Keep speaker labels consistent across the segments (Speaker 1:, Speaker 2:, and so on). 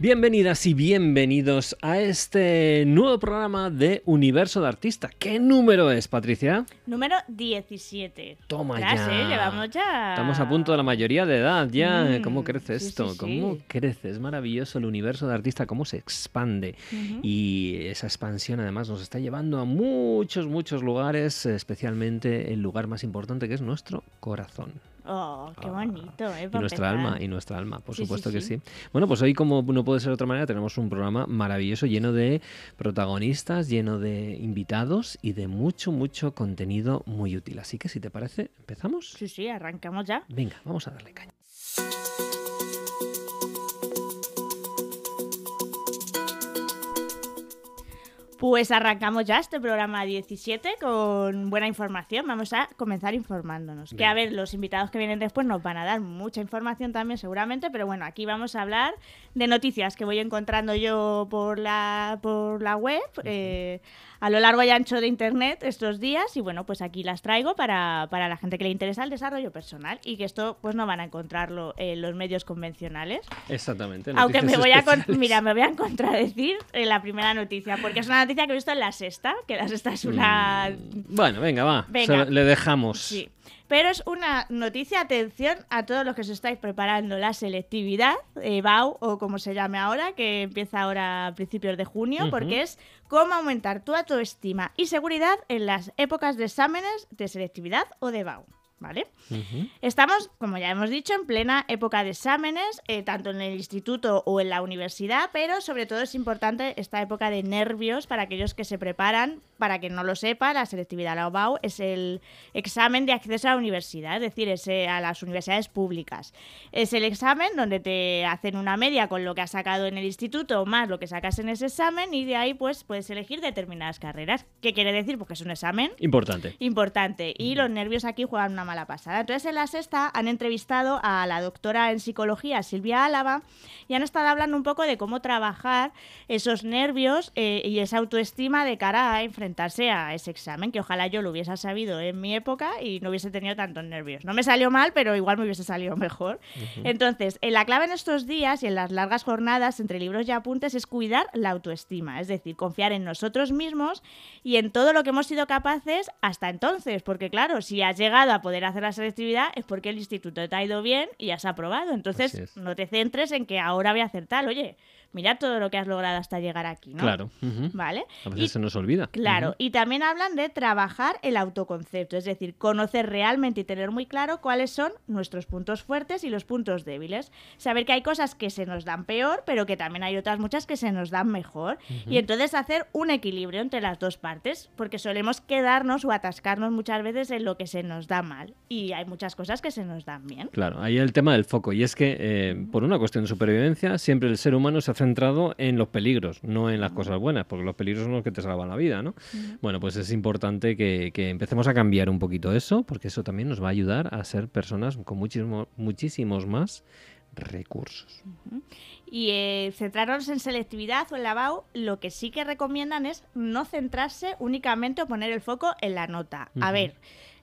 Speaker 1: Bienvenidas y bienvenidos a este nuevo programa de Universo de Artista. ¿Qué número es, Patricia?
Speaker 2: Número 17.
Speaker 1: Toma
Speaker 2: Ya
Speaker 1: ya.
Speaker 2: sé, llevamos ya.
Speaker 1: Estamos a punto de la mayoría de edad ya.
Speaker 2: Mm,
Speaker 1: ¿Cómo crece
Speaker 2: sí,
Speaker 1: esto?
Speaker 2: sí, sí.
Speaker 1: ¿Cómo crece? Es maravilloso el universo de artista, cómo se expande. Y esa expansión además nos está llevando a muchos, muchos lugares, especialmente el lugar más importante que es nuestro corazón.
Speaker 2: Oh, qué
Speaker 1: Ah,
Speaker 2: bonito, ¿eh?
Speaker 1: Y nuestra
Speaker 2: empezar.
Speaker 1: alma, y nuestra alma, por
Speaker 2: Sí, sí,
Speaker 1: supuesto que
Speaker 2: sí.
Speaker 1: sí. Bueno, pues hoy, como no puede ser de otra manera, tenemos un programa maravilloso, lleno de protagonistas, lleno de invitados y de mucho, mucho contenido muy útil. Así que si te parece, ¿empezamos?
Speaker 2: Sí, sí, arrancamos ya.
Speaker 1: Venga, vamos a darle caña.
Speaker 2: Pues arrancamos ya este programa 17 con buena información. Vamos a comenzar informándonos. Que a ver, los invitados que vienen después nos van a dar mucha información también seguramente, pero bueno, aquí vamos a hablar de noticias que voy encontrando yo por la, por la web eh, a lo largo y ancho de internet estos días y bueno, pues aquí las traigo para, para la gente que le interesa el desarrollo personal y que esto pues no van a encontrarlo en los medios convencionales.
Speaker 1: Exactamente.
Speaker 2: Aunque me voy a con- mira, me voy a contradecir en la primera noticia, porque es una noticia que he visto en la sexta, que la sexta es una
Speaker 1: Mm, Bueno, venga, va.
Speaker 2: Venga.
Speaker 1: le dejamos.
Speaker 2: Sí. Pero es una noticia, atención a todos los que os estáis preparando la selectividad, eh, BAU o como se llame ahora, que empieza ahora a principios de junio, porque es cómo aumentar tu autoestima y seguridad en las épocas de exámenes de selectividad o de BAU. ¿Vale?
Speaker 1: Ujú.
Speaker 2: Estamos, como ya hemos dicho, en plena época de exámenes, eh, tanto en el instituto o en la universidad, pero sobre todo es importante esta época de nervios para aquellos que se preparan. Para quien no lo sepa, la selectividad, la OBAU, es el examen de acceso a la universidad, es decir, es eh, a las universidades públicas. Es el examen donde te hacen una media con lo que has sacado en el instituto más lo que sacas en ese examen y de ahí pues puedes elegir determinadas carreras. ¿Qué quiere decir? Porque es un examen
Speaker 1: Importante.
Speaker 2: importante y los nervios aquí juegan una mala pasada. Entonces en la sexta han entrevistado a la doctora en psicología Silvia Álava y han estado hablando un poco de cómo trabajar esos nervios eh, y esa autoestima de cara a enfrentarse a ese examen, que ojalá yo lo hubiese sabido en mi época y no hubiese tenido tantos nervios. No me salió mal, pero igual me hubiese salido mejor. Entonces, en la clave en estos días y en las largas jornadas entre libros y apuntes es cuidar la autoestima, es decir, confiar en nosotros mismos y en todo lo que hemos sido capaces hasta entonces, porque claro, si has llegado a poder hacer la selectividad es porque el instituto te ha ido bien y has aprobado. Entonces,
Speaker 1: es.
Speaker 2: no te centres en que ahora voy a hacer tal, oye, mira todo lo que has logrado hasta llegar aquí, ¿no?
Speaker 1: Claro.
Speaker 2: ¿Vale?
Speaker 1: A
Speaker 2: Y-
Speaker 1: veces se nos olvida.
Speaker 2: Claro,
Speaker 1: Ujú.
Speaker 2: y también hablan de trabajar el autoconcepto, es decir, conocer realmente y tener muy claro cuáles son nuestros puntos fuertes y los puntos débiles. Saber que hay cosas que se nos dan peor, pero que también hay otras muchas que se nos dan mejor. Y entonces hacer un equilibrio entre las dos partes, porque solemos quedarnos o atascarnos muchas veces en lo que se nos da mal. Y hay muchas cosas que se nos dan bien.
Speaker 1: Claro, ahí el tema del foco. Y es que, eh, por una cuestión de supervivencia, siempre el ser humano se ha centrado en los peligros, no en las cosas buenas, porque los peligros son los que te salvan la vida, ¿no? Bueno, pues es importante que, que empecemos a cambiar un poquito eso, porque eso también nos va a ayudar a ser personas con muchísimo- muchísimos más recursos.
Speaker 2: Y eh, centrarnos en selectividad o en la BAU, lo que sí que recomiendan es no centrarse únicamente o poner el foco en la nota. A ver,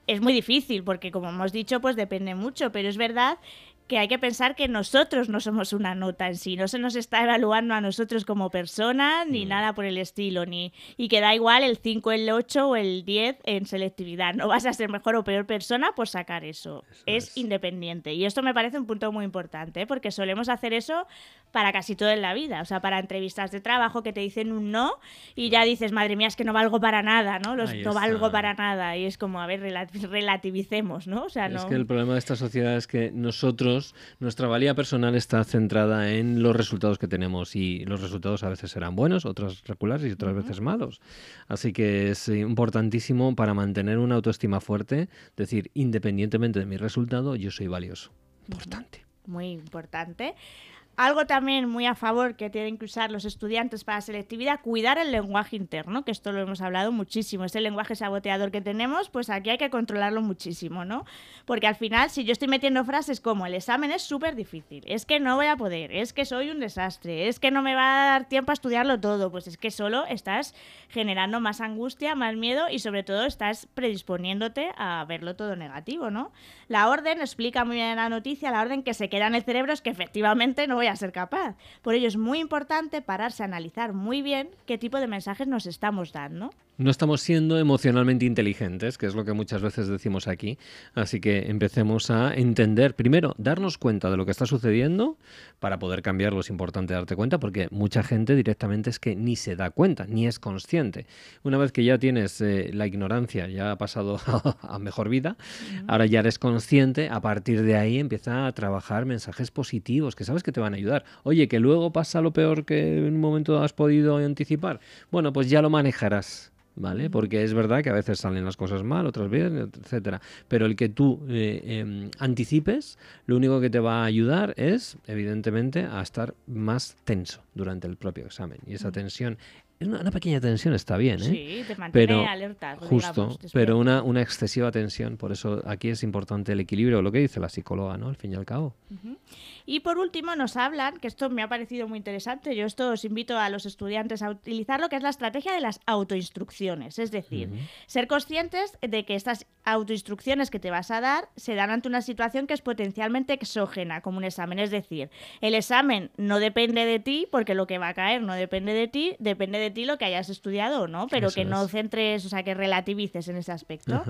Speaker 2: es muy difícil porque como hemos dicho, pues depende mucho, pero es verdad que hay que pensar que nosotros no somos una nota en sí, no se nos está evaluando a nosotros como personas ni
Speaker 1: Mm.
Speaker 2: nada por el estilo, ni y que da igual el 5, el 8 o el 10 en selectividad, no vas a ser mejor o peor persona por sacar eso,
Speaker 1: Eso
Speaker 2: es,
Speaker 1: es.
Speaker 2: independiente y esto me parece un punto muy importante ¿eh? porque solemos hacer eso para casi todo en la vida, o sea, para entrevistas de trabajo que te dicen un no y ya dices, madre mía, es que no valgo para nada, ¿no? Los, no valgo para nada y es como, a ver, rela- relativicemos, ¿no? O sea,
Speaker 1: Es
Speaker 2: no...
Speaker 1: que el problema de esta sociedad es que nosotros, nuestra valía personal está centrada en los resultados que tenemos y los resultados a veces serán buenos, otros regulares y otras veces malos. Así que es importantísimo para mantener una autoestima fuerte, decir, independientemente de mi resultado, yo soy valioso. Importante.
Speaker 2: muy importante. Algo también muy a favor que tienen que usar los estudiantes para selectividad, cuidar el lenguaje interno, que esto lo hemos hablado muchísimo. Ese lenguaje saboteador que tenemos, pues aquí hay que controlarlo muchísimo, ¿no? Porque al final, si yo estoy metiendo frases como el examen es súper difícil, es que no voy a poder, es que soy un desastre, es que no me va a dar tiempo a estudiarlo todo, pues es que solo estás generando más angustia, más miedo y sobre todo estás predisponiéndote a verlo todo negativo, ¿no? La orden explica muy bien la noticia, la orden que se queda en el cerebro es que efectivamente no voy a ser capaz. Por ello es muy importante pararse a analizar muy bien qué tipo de mensajes nos estamos dando.
Speaker 1: No estamos siendo emocionalmente inteligentes, que es lo que muchas veces decimos aquí. Así que empecemos a entender, primero, darnos cuenta de lo que está sucediendo para poder cambiarlo. Es importante darte cuenta porque mucha gente directamente es que ni se da cuenta, ni es consciente. Una vez que ya tienes eh, la ignorancia, ya ha pasado a mejor vida, ahora ya eres consciente, a partir de ahí empieza a trabajar mensajes positivos que sabes que te van a ayudar. Oye, que luego pasa lo peor que en un momento has podido anticipar. Bueno, pues ya lo manejarás ¿vale? Porque es verdad que a veces salen las cosas mal, otras bien, etcétera. Pero el que tú eh, em, anticipes, lo único que te va a ayudar es, evidentemente, a estar más tenso durante el propio examen. Y esa tensión una, pequeña tensión está bien, ¿eh?
Speaker 2: Sí, te mantiene pero, alerta.
Speaker 1: Justo, pero una, una, excesiva tensión. Por eso aquí es importante el equilibrio, lo que dice la psicóloga, ¿no? Al fin y al cabo.
Speaker 2: Y por último nos hablan, que esto me ha parecido muy interesante, yo esto os invito a los estudiantes a utilizarlo, que es la estrategia de las autoinstrucciones. Es decir, ser conscientes de que estas autoinstrucciones que te vas a dar se dan ante una situación que es potencialmente exógena, como un examen. Es decir, el examen no depende de ti, porque lo que va a caer no depende de ti, depende de ti lo que hayas estudiado o no, pero que no centres, o sea, que relativices en ese aspecto.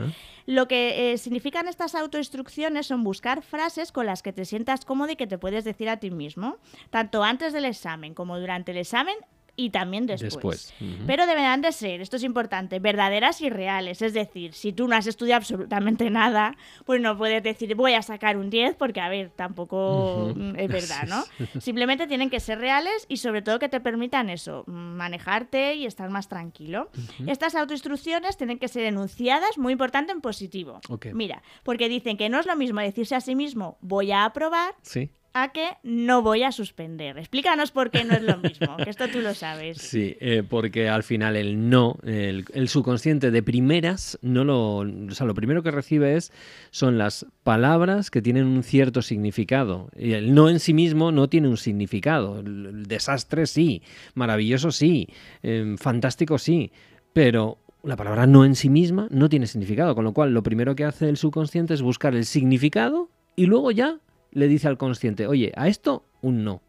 Speaker 2: Lo que eh, significan estas autoinstrucciones son buscar frases con las que te sientas cómodo y que te puedes decir a ti mismo, tanto antes del examen como durante el examen y también después. Pero deberán de ser, esto es importante, verdaderas y reales. Es decir, si tú no has estudiado absolutamente nada, pues no puedes decir voy a sacar un 10 porque, a ver, tampoco es verdad, ¿no? Simplemente tienen que ser reales y sobre todo que te permitan eso, manejarte y estar más tranquilo. Estas autoinstrucciones tienen que ser enunciadas, muy importante, en positivo. Mira, porque dicen que no es lo mismo decirse a sí mismo voy a aprobar.
Speaker 1: Sí
Speaker 2: a que no voy a suspender. Explícanos por qué no es lo mismo, que esto tú lo sabes.
Speaker 1: Sí, eh, porque al final el no, el, subconsciente de primeras, no lo, o sea, lo primero que recibe es, son las palabras que tienen un cierto significado. Y el no en sí mismo no tiene un significado. El, desastre sí, maravilloso sí, em, fantástico sí, pero la palabra no en sí misma no tiene significado, con lo cual lo primero que hace el subconsciente es buscar el significado y luego ya le dice al consciente, oye, a esto un no.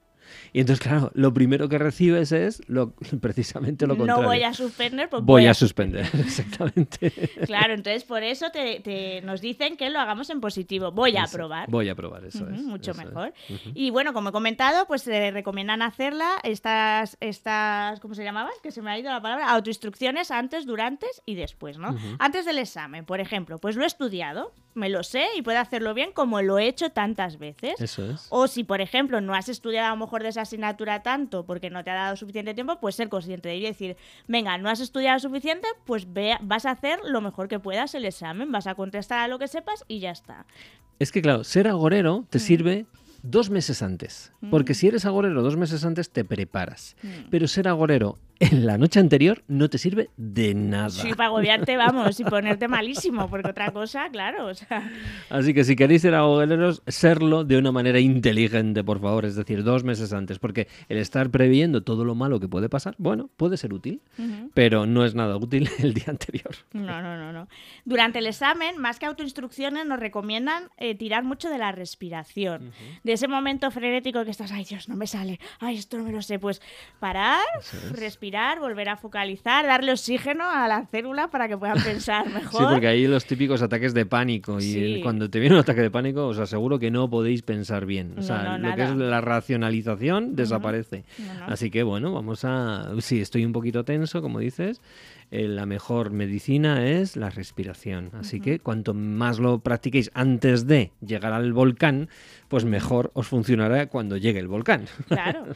Speaker 1: Y entonces, claro, lo primero que recibes es lo, precisamente lo contrario.
Speaker 2: No voy a suspender,
Speaker 1: pues voy, a, suspender, exactamente.
Speaker 2: Claro, entonces por eso te, nos dicen que lo hagamos en positivo. Voy a probar.
Speaker 1: Voy a probar, eso es.
Speaker 2: Mucho mejor. Y bueno, como he comentado, pues se recomiendan hacerla estas, estas, ¿cómo se llamaban? Que se me ha ido la palabra, autoinstrucciones antes, durante y después, ¿no? Antes del examen, por ejemplo, pues lo he estudiado, me lo sé y puedo hacerlo bien como lo he hecho tantas veces.
Speaker 1: Eso es.
Speaker 2: O si, por ejemplo, no has estudiado a lo mejor de esa asignatura tanto porque no te ha dado suficiente tiempo, pues ser consciente de ello y decir, venga, no has estudiado suficiente, pues ve, vas a hacer lo mejor que puedas el examen, vas a contestar a lo que sepas y ya está.
Speaker 1: Es que, claro, ser agorero te mm. sirve dos meses antes. Porque mm. si eres agorero dos meses antes, te preparas. Mm. Pero ser agorero en la noche anterior no te sirve de nada.
Speaker 2: Sí, para agobiarte, vamos, y ponerte malísimo, porque otra cosa, claro.
Speaker 1: Así que si queréis ser agoreros, serlo de una manera inteligente, por favor, es decir, dos meses antes, porque el estar previendo todo lo malo que puede pasar, bueno, puede ser útil, pero no es nada útil el día anterior.
Speaker 2: No, no, no, no. Durante el examen, más que autoinstrucciones, nos recomiendan eh, tirar mucho de la respiración. De ese momento frenético que estás, ay Dios, no me sale, ay, esto no me lo sé, pues parar, respirar volver a focalizar, darle oxígeno a la célula para que puedan pensar mejor.
Speaker 1: Sí, porque ahí los típicos ataques de pánico y cuando te viene un ataque de pánico os aseguro que no podéis pensar bien. O sea, lo que es la racionalización desaparece. Así que bueno, vamos a... Sí, estoy un poquito tenso, como dices. eh, la mejor medicina es la respiración. Así que cuanto más lo practiquéis antes de llegar al volcán, pues mejor os funcionará cuando llegue el volcán.
Speaker 2: Claro.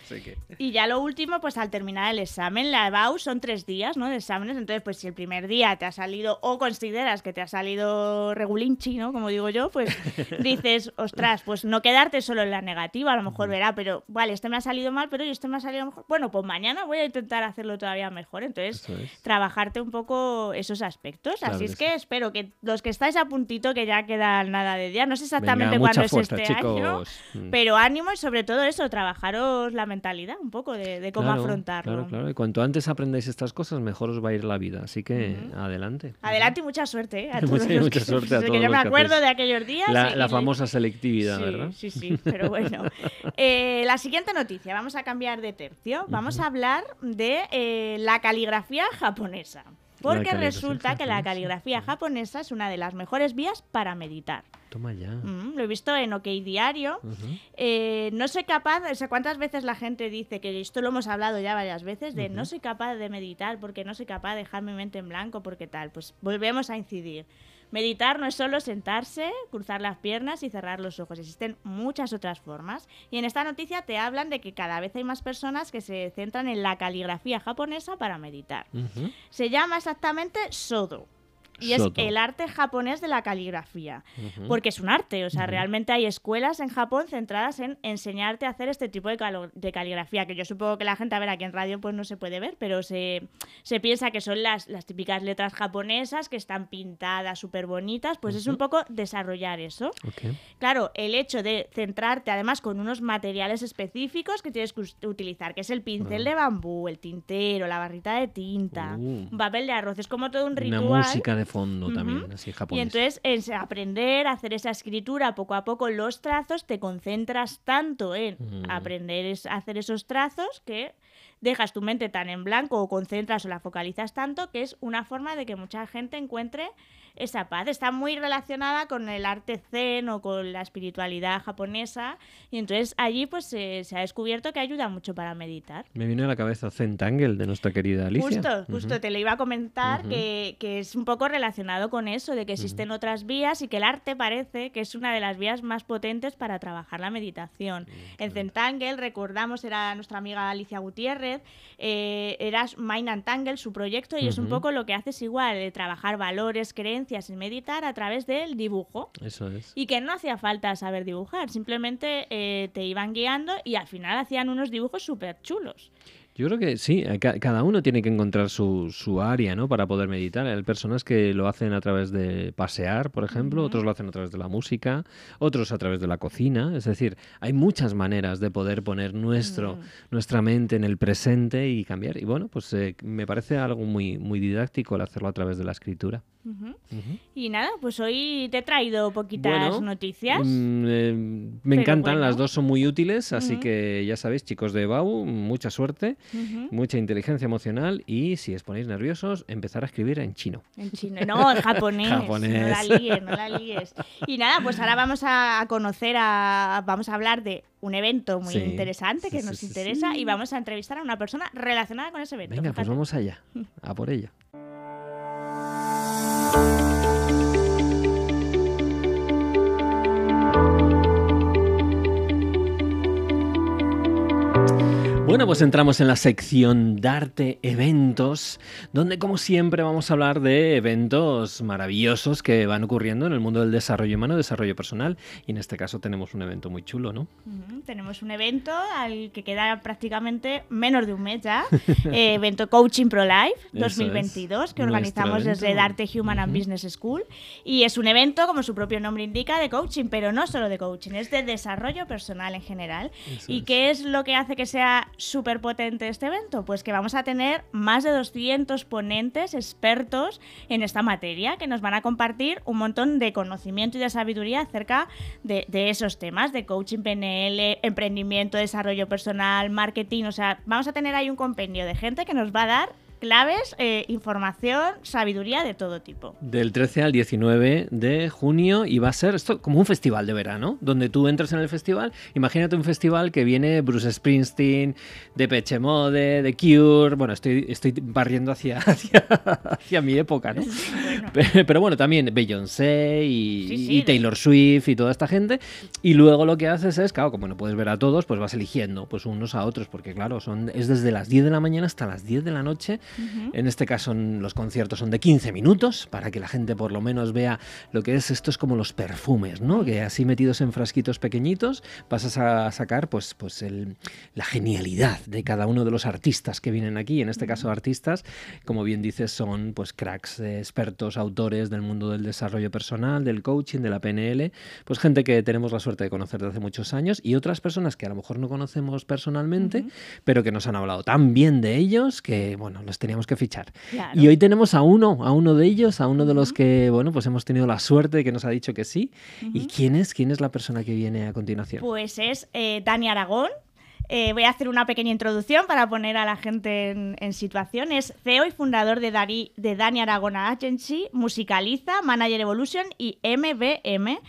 Speaker 2: Y ya lo último, pues al terminar el examen, la EBAU son tres días, ¿no? De exámenes. Entonces, pues si el primer día te ha salido o consideras que te ha salido regulinchi, ¿no? Como digo yo, pues dices, ostras, pues no quedarte solo en la negativa, a lo mejor verá, pero vale, este me ha salido mal, pero este me ha salido mejor. Bueno, pues mañana voy a intentar hacerlo todavía mejor. Entonces, trabajarte un poco esos aspectos. Así es que, espero que los que estáis a puntito, que ya queda nada de día, no sé exactamente cuándo es este año, mm. pero ánimo y sobre todo eso, trabajaros la mentalidad un poco de, cómo afrontarlo.
Speaker 1: Claro, claro. Y cuanto antes aprendáis estas cosas, mejor os va a ir la vida. Así que adelante.
Speaker 2: Adelante y mucha suerte. ¿eh? A
Speaker 1: todos mucha, suerte a todos.
Speaker 2: Que yo me acuerdo de aquellos días.
Speaker 1: La, famosa selectividad, ¿verdad?
Speaker 2: Sí, sí, pero bueno. Eh, la siguiente noticia, vamos a cambiar de tercio. Vamos a hablar de eh, la caligrafía japonesa. Porque resulta que la caligrafía japonesa es una de las mejores vías para meditar.
Speaker 1: Toma ya.
Speaker 2: Mm, lo he visto en OK Diario. Eh, no soy capaz, o sea, cuántas veces la gente dice, que esto lo hemos hablado ya varias veces, de no soy capaz de meditar porque no soy capaz de dejar mi mente en blanco porque tal. Pues volvemos a incidir. Meditar no es solo sentarse, cruzar las piernas y cerrar los ojos. Existen muchas otras formas. Y en esta noticia te hablan de que cada vez hay más personas que se centran en la caligrafía japonesa para meditar. Se llama exactamente Sodo. Y es el arte japonés de la caligrafía. Porque es un arte. O sea, realmente hay escuelas en Japón centradas en enseñarte a hacer este tipo de, de, caligrafía. Que yo supongo que la gente, a ver, aquí en radio pues no se puede ver, pero se, se piensa que son las, las típicas letras japonesas que están pintadas súper bonitas. Pues es un poco desarrollar eso. Claro, el hecho de centrarte además con unos materiales específicos que tienes que utilizar, que es el pincel de bambú, el tintero, la barrita de tinta, uh. un papel de arroz. Es como todo un ritual.
Speaker 1: Una música de fondo también, así japonés.
Speaker 2: Y entonces, en aprender a hacer esa escritura poco a poco, los trazos, te concentras tanto en mm. aprender a hacer esos trazos que dejas tu mente tan en blanco o concentras o la focalizas tanto que es una forma de que mucha gente encuentre esa paz. Está muy relacionada con el arte zen o con la espiritualidad japonesa y entonces allí pues se ha descubierto que ayuda mucho para meditar.
Speaker 1: Me viene a la cabeza Zentangle de nuestra querida Alicia.
Speaker 2: Justo, justo, te lo iba a comentar que, que, es un poco relacionado con eso, de que existen otras vías y que el arte parece que es una de las vías más potentes para trabajar la meditación. En Zentangle, recordamos, era nuestra amiga Alicia Gutiérrez, eh, era Mind and Tangle, su proyecto, y es un poco lo que haces igual, de trabajar valores, creencias, en meditar a través del dibujo.
Speaker 1: Eso es.
Speaker 2: Y que no hacía falta saber dibujar, simplemente eh, te iban guiando y al final hacían unos dibujos súper chulos.
Speaker 1: Yo creo que sí, eh, cada uno tiene que encontrar su, su, área ¿no? para poder meditar. Hay personas que lo hacen a través de pasear, por ejemplo, otros lo hacen a través de la música, otros a través de la cocina. Es decir, hay muchas maneras de poder poner nuestro, mm. nuestra mente en el presente y cambiar. Y bueno, pues eh, me parece algo muy, muy didáctico el hacerlo a través de la escritura.
Speaker 2: Y nada, pues hoy te he traído poquitas noticias. Mm,
Speaker 1: eh, me encantan, las dos son muy útiles, así que ya sabéis, chicos de BAU, mucha suerte, mucha inteligencia emocional y si os ponéis nerviosos, empezar a escribir en chino.
Speaker 2: En chino, no, en japonés. No la líes, no la líes. Y nada, pues ahora vamos a conocer, a, vamos a hablar de un evento muy interesante que nos interesa y vamos a entrevistar a una persona relacionada con ese evento.
Speaker 1: Venga, pues vamos allá, a por ello. Bueno, pues entramos en la sección Darte Eventos, donde como siempre vamos a hablar de eventos maravillosos que van ocurriendo en el mundo del desarrollo humano, desarrollo personal, y en este caso tenemos un evento muy chulo, ¿no?
Speaker 2: tenemos un evento al que queda prácticamente menos de un mes ya, eh, evento Coaching Pro Life 2022, que organizamos desde Darte Human and Business School, y es un evento, como su propio nombre indica, de coaching, pero no solo de coaching, es de desarrollo personal en general. ¿Y qué es lo que hace que sea súper potente este evento? Pues que vamos a tener más de 200 ponentes expertos en esta materia que nos van a compartir un montón de conocimiento y de sabiduría acerca de, esos temas, de coaching PNL, emprendimiento, desarrollo personal, marketing. O sea, vamos a tener ahí un compendio de gente que nos va a dar claves, eh, información, sabiduría de todo tipo.
Speaker 1: Del 13 al 19 de junio y va a ser esto como un festival de verano, donde tú entras en el festival, imagínate un festival que viene Bruce Springsteen, de Peche Mode, de Cure, bueno, estoy, estoy barriendo hacia, hacia, mi época, ¿no? Pero, bueno, también Beyoncé y, Taylor Swift y toda esta gente, y luego lo que haces es, claro, como no puedes ver a todos, pues vas eligiendo pues unos a otros, porque claro, son, es desde las 10 de la mañana hasta las 10 de la noche, en este caso los conciertos son de 15 minutos, para que la gente por lo menos vea lo que es, esto es como los perfumes, ¿no? Que así metidos en frasquitos pequeñitos vas a sacar pues, pues la genialidad de cada uno de los artistas que vienen aquí, en este caso artistas, como bien dices, son pues cracks, eh, expertos, autores del mundo del desarrollo personal, del coaching, de la PNL, pues gente que tenemos la suerte de conocer desde hace muchos años y otras personas que a lo mejor no conocemos personalmente, pero que nos han hablado tan bien de ellos que, bueno, los teníamos que fichar. Y hoy tenemos a uno, a uno de ellos, a uno de los que, bueno, pues hemos tenido la suerte de que nos ha dicho que sí. ¿Y quién es? ¿Quién es la persona que viene a continuación?
Speaker 2: Pues es eh, Dani Aragón. Eh, voy a hacer una pequeña introducción para poner a la gente en, situación. Es CEO y fundador de, Dari, de Dani Aragona Agency, Musicaliza, Manager Evolution y MBM.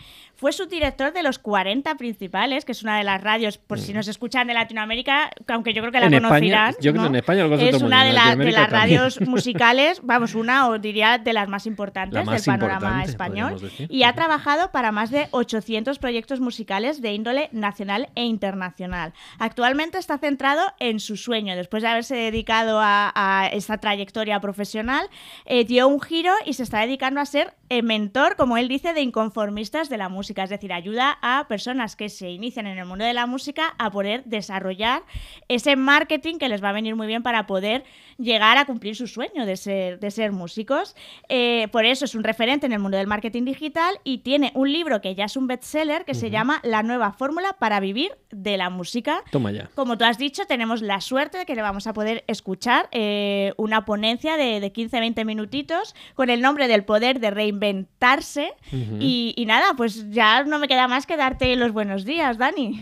Speaker 2: Fue subdirector de los 40 principales, que es una de las radios, por si nos escuchan de Latinoamérica, aunque yo creo que la conocerán.
Speaker 1: yo creo que en España lo
Speaker 2: Es una de, de las radios musicales, vamos, una o diría de las más importantes del panorama español. Y ha trabajado para más de 800 proyectos musicales de índole nacional e internacional. Actualmente está centrado en su sueño, después de haberse dedicado a, esta trayectoria profesional, eh, dio un giro y se está dedicando a ser eh, mentor, como él dice, de inconformistas de la música es decir, ayuda a personas que se inician en el mundo de la música a poder desarrollar ese marketing que les va a venir muy bien para poder llegar a cumplir su sueño de ser, de ser músicos. Eh, por eso es un referente en el mundo del marketing digital y tiene un libro que ya es un bestseller que se llama La nueva fórmula para vivir de la música.
Speaker 1: Toma ya.
Speaker 2: Como tú has dicho, tenemos la suerte de que le vamos a poder escuchar eh, una ponencia de, de 15-20 minutitos con el nombre del poder de reinventarse. y, y nada, pues ya no me queda más que darte los buenos días, Dani.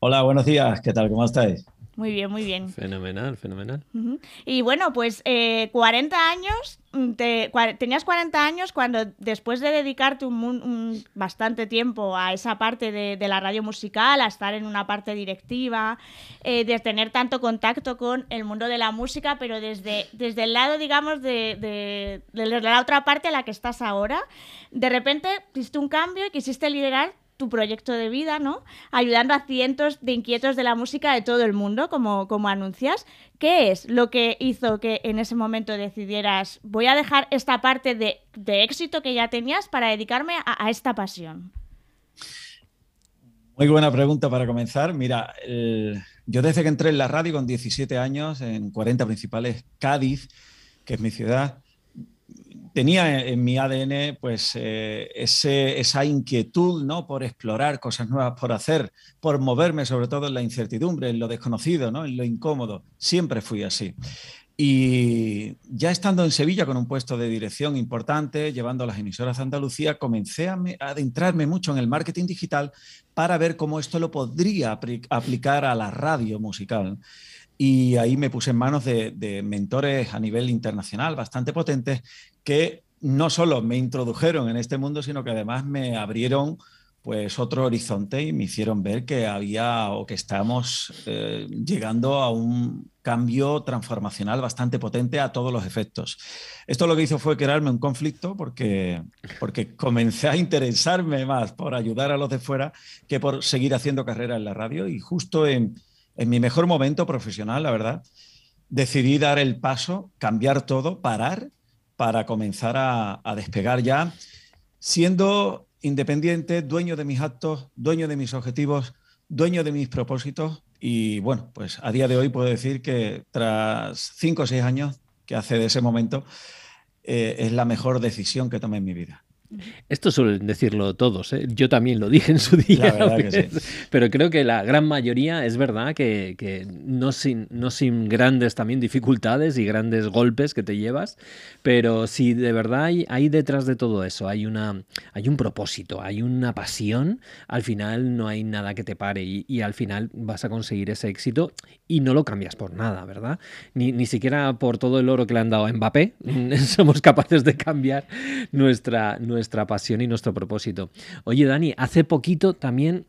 Speaker 3: Hola, buenos días. ¿Qué tal? ¿Cómo estáis?
Speaker 2: Muy bien, muy bien.
Speaker 1: Fenomenal, fenomenal.
Speaker 2: Y bueno, pues 40 eh, años, mm, tenías 40 años cuando después de dedicarte un, bastante tiempo a esa parte de, la radio musical, a estar en una parte directiva, eh, de tener tanto contacto con el mundo de la música, pero desde, desde el lado, digamos, de, de la otra parte a la que estás ahora, de repente hiciste un cambio y quisiste liderar tu proyecto de vida, ¿no? Ayudando a cientos de inquietos de la música de todo el mundo, como, como anuncias. ¿Qué es lo que hizo que en ese momento decidieras, voy a dejar esta parte de, éxito que ya tenías para dedicarme a, esta pasión?
Speaker 3: Muy buena pregunta para comenzar. Mira, yo desde que entré en la radio con 17 años, en 40 principales, Cádiz, que es mi ciudad, tenía en mi ADN pues eh, esa inquietud ¿no? por explorar cosas nuevas, por hacer, por moverme sobre todo en la incertidumbre, en lo desconocido, ¿no? en lo incómodo. Siempre fui así. Y ya estando en Sevilla con un puesto de dirección importante, llevando las emisoras de Andalucía, comencé a, adentrarme mucho en el marketing digital para ver cómo esto lo podría aplicar a la radio musical. Y ahí me puse en manos de, mentores a nivel internacional bastante potentes que no solo me introdujeron en este mundo, sino que además me abrieron pues otro horizonte y me hicieron ver que había o que estamos eh, llegando a un cambio transformacional bastante potente a todos los efectos. Esto lo que hizo fue crearme un conflicto porque, porque comencé a interesarme más por ayudar a los de fuera que por seguir haciendo carrera en la radio y justo en, en mi mejor momento profesional, la verdad, decidí dar el paso, cambiar todo, parar para comenzar a, despegar ya, siendo independiente, dueño de mis actos, dueño de mis objetivos, dueño de mis propósitos. Y bueno, pues a día de hoy puedo decir que tras cinco o seis años que hace de ese momento, eh, es la mejor decisión que tomé en mi vida.
Speaker 1: Esto suelen decirlo todos, ¿eh? yo también lo dije en su día, pero creo que la gran mayoría es verdad que, no, sin, no sin grandes también dificultades y grandes golpes que te llevas, pero si de verdad hay, detrás de todo eso, hay, una, hay un propósito, hay una pasión, al final no hay nada que te pare y, al final vas a conseguir ese éxito y no lo cambias por nada, ¿verdad? Ni, ni siquiera por todo el oro que le han dado a Mbappé somos capaces de cambiar nuestra, nuestra nuestra pasión y nuestro propósito. Oye, Dani, hace poquito también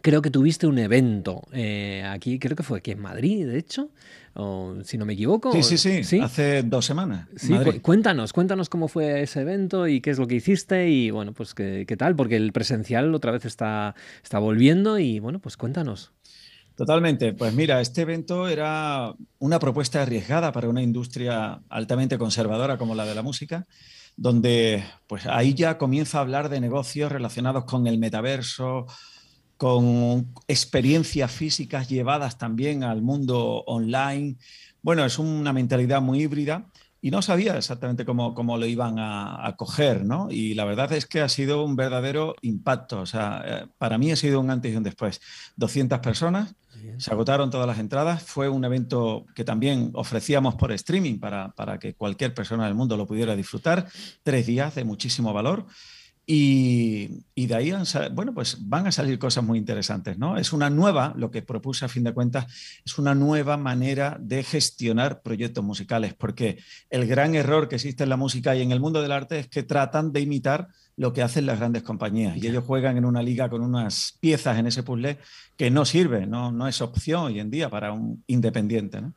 Speaker 1: creo que tuviste un evento eh, aquí, creo que fue aquí en Madrid, de hecho, o, si no me equivoco.
Speaker 3: Sí, sí, sí, hace dos semanas.
Speaker 1: cuéntanos, cuéntanos cómo fue ese evento y qué es lo que hiciste y bueno, pues qué, qué, tal, porque el presencial otra vez está, está volviendo y bueno, pues cuéntanos.
Speaker 3: Totalmente. Pues mira, este evento era una propuesta arriesgada para una industria altamente conservadora como la de la música donde pues ahí ya comienza a hablar de negocios relacionados con el metaverso, con experiencias físicas llevadas también al mundo online. Bueno, es una mentalidad muy híbrida y no sabía exactamente cómo, cómo lo iban a, coger, ¿no? Y la verdad es que ha sido un verdadero impacto. O sea, eh, para mí ha sido un antes y un después. 200 personas, se agotaron todas las entradas. Fue un evento que también ofrecíamos por streaming para, para que cualquier persona del mundo lo pudiera disfrutar. Tres días de muchísimo valor. Y, de ahí bueno, pues van a salir cosas muy interesantes, ¿no? Es una nueva, lo que propuse a fin de cuentas, es una nueva manera de gestionar proyectos musicales, porque el gran error que existe en la música y en el mundo del arte es que tratan de imitar lo que hacen las grandes compañías. Y ellos juegan en una liga con unas piezas en ese puzzle que no sirve, no, no es opción hoy en día para un independiente, ¿no?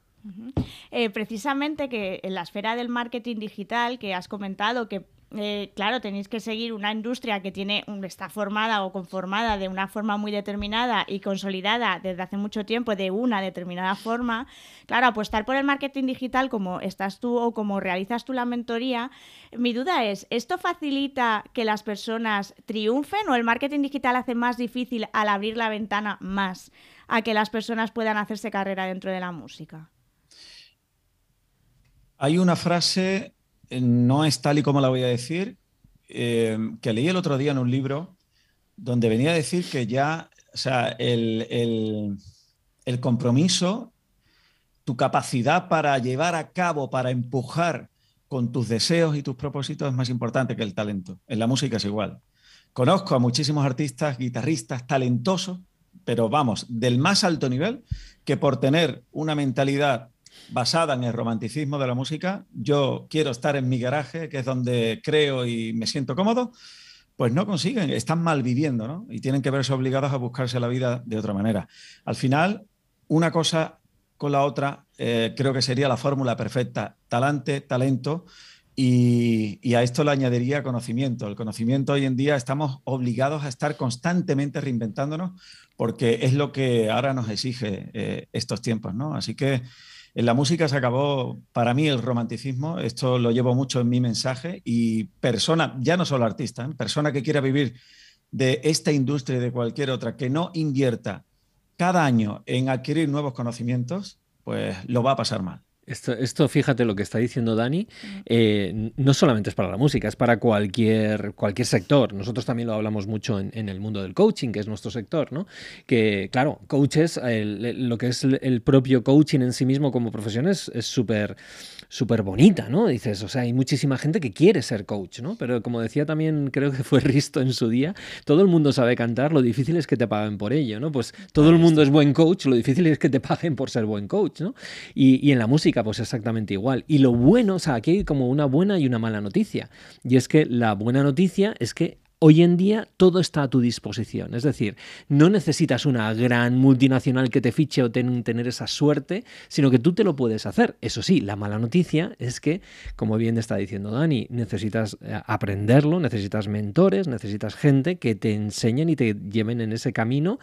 Speaker 2: Eh, precisamente que en la esfera del marketing digital que has comentado que eh, claro, tenéis que seguir una industria que tiene está formada o conformada de una forma muy determinada y consolidada desde hace mucho tiempo de una determinada forma. Claro, apostar por el marketing digital como estás tú o como realizas tú la mentoría, mi duda es, ¿esto facilita que las personas triunfen o el marketing digital hace más difícil al abrir la ventana más a que las personas puedan hacerse carrera dentro de la música?
Speaker 3: Hay una frase no es tal y como la voy a decir, eh, que leí el otro día en un libro donde venía a decir que ya, o sea, el, el compromiso, tu capacidad para llevar a cabo, para empujar con tus deseos y tus propósitos es más importante que el talento. En la música es igual. Conozco a muchísimos artistas, guitarristas talentosos, pero vamos, del más alto nivel, que por tener una mentalidad basada en el romanticismo de la música, yo quiero estar en mi garaje, que es donde creo y me siento cómodo, pues no consiguen, están mal viviendo, ¿no? Y tienen que verse obligados a buscarse la vida de otra manera. Al final, una cosa con la otra, eh, creo que sería la fórmula perfecta, talante, talento, y, y, a esto le añadiría conocimiento. El conocimiento hoy en día estamos obligados a estar constantemente reinventándonos porque es lo que ahora nos exige eh, estos tiempos, ¿no? Así que en la música se acabó, para mí, el romanticismo. Esto lo llevo mucho en mi mensaje. Y persona, ya no solo artista, ¿eh? persona que quiera vivir de esta industria y de cualquier otra, que no invierta cada año en adquirir nuevos conocimientos, pues lo va a pasar mal.
Speaker 1: Esto, fíjate lo que está diciendo Dani, eh, no solamente es para la música, es para cualquier, cualquier sector. Nosotros también lo hablamos mucho en, el mundo del coaching, que es nuestro sector, ¿no? Que, claro, coaches, lo que es el propio coaching en sí mismo como profesión es súper súper bonita, ¿no? Dices, o sea, hay muchísima gente que quiere ser coach, ¿no? Pero como decía también, creo que fue Risto en su día, todo el mundo sabe cantar, lo difícil es que te paguen por ello, ¿no? Pues todo el mundo es buen coach, lo difícil es que te paguen por ser buen coach, ¿no? Y, y en la música, pues exactamente igual. Y lo bueno, o sea, aquí hay como una buena y una mala noticia. Y es que la buena noticia es que Hoy en día todo está a tu disposición, es decir, no necesitas una gran multinacional que te fiche o tener esa suerte, sino que tú te lo puedes hacer. Eso sí, la mala noticia es que, como bien está diciendo Dani, necesitas eh, aprenderlo, necesitas mentores, necesitas gente que te enseñen y te lleven en ese camino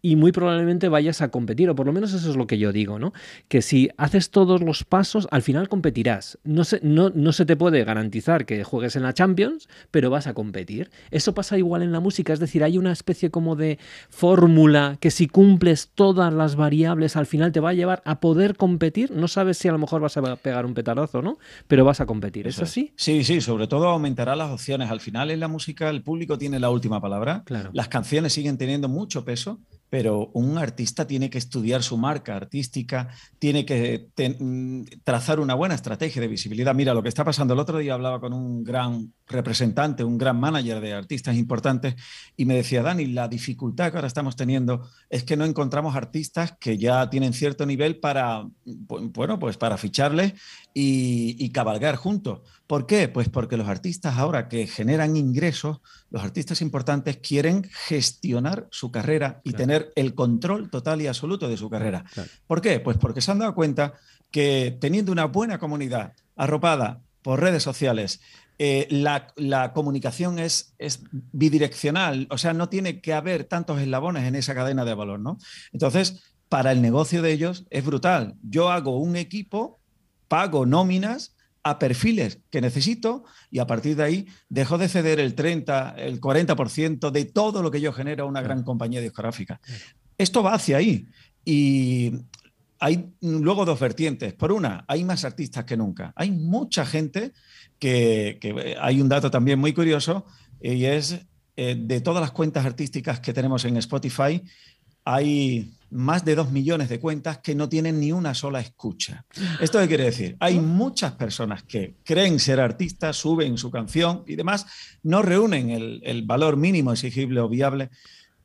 Speaker 1: y muy probablemente vayas a competir, o por lo menos eso es lo que yo digo, ¿no? Que si haces todos los pasos, al final competirás. No se, no, no se te puede garantizar que juegues en la Champions, pero vas a competir. Eso pasa igual en la música, es decir, hay una especie como de fórmula que si cumples todas las variables al final te va a llevar a poder competir. No sabes si a lo mejor vas a pegar un petardazo, ¿no? Pero vas a competir. ¿Es así?
Speaker 3: Sí, sí, sobre todo aumentará las opciones. Al final en la música el público tiene la última palabra.
Speaker 1: Claro.
Speaker 3: Las canciones siguen teniendo mucho peso pero un artista tiene que estudiar su marca artística, tiene que mm, trazar una buena estrategia de visibilidad. Mira, lo que está pasando, el otro día hablaba con un gran representante, un gran manager de artistas importantes, y me decía, Dani, la dificultad que ahora estamos teniendo es que no encontramos artistas que ya tienen cierto nivel para, bueno, pues para ficharles y, y cabalgar juntos. ¿Por qué? Pues porque los artistas ahora que generan ingresos, los artistas importantes quieren gestionar su carrera y tener el control total y absoluto de su carrera. ¿Por qué? Pues porque se han dado cuenta que teniendo una buena comunidad arropada por redes sociales, eh, la, comunicación es, es, bidireccional, o sea, no tiene que haber tantos eslabones en esa cadena de valor, ¿no? Entonces, para el negocio de ellos es brutal. Yo hago un equipo, pago nóminas a perfiles que necesito y a partir de ahí dejo de ceder el 30, el 40% de todo lo que yo genero a una gran compañía discográfica. Esto va hacia ahí y hay luego dos vertientes. Por una, hay más artistas que nunca. Hay mucha gente que, hay un dato también muy curioso y es eh, de todas las cuentas artísticas que tenemos en Spotify, hay más de dos millones de cuentas que no tienen ni una sola escucha. ¿Esto qué quiere decir? Hay muchas personas que creen ser artistas, suben su canción y demás, no reúnen el, valor mínimo exigible o viable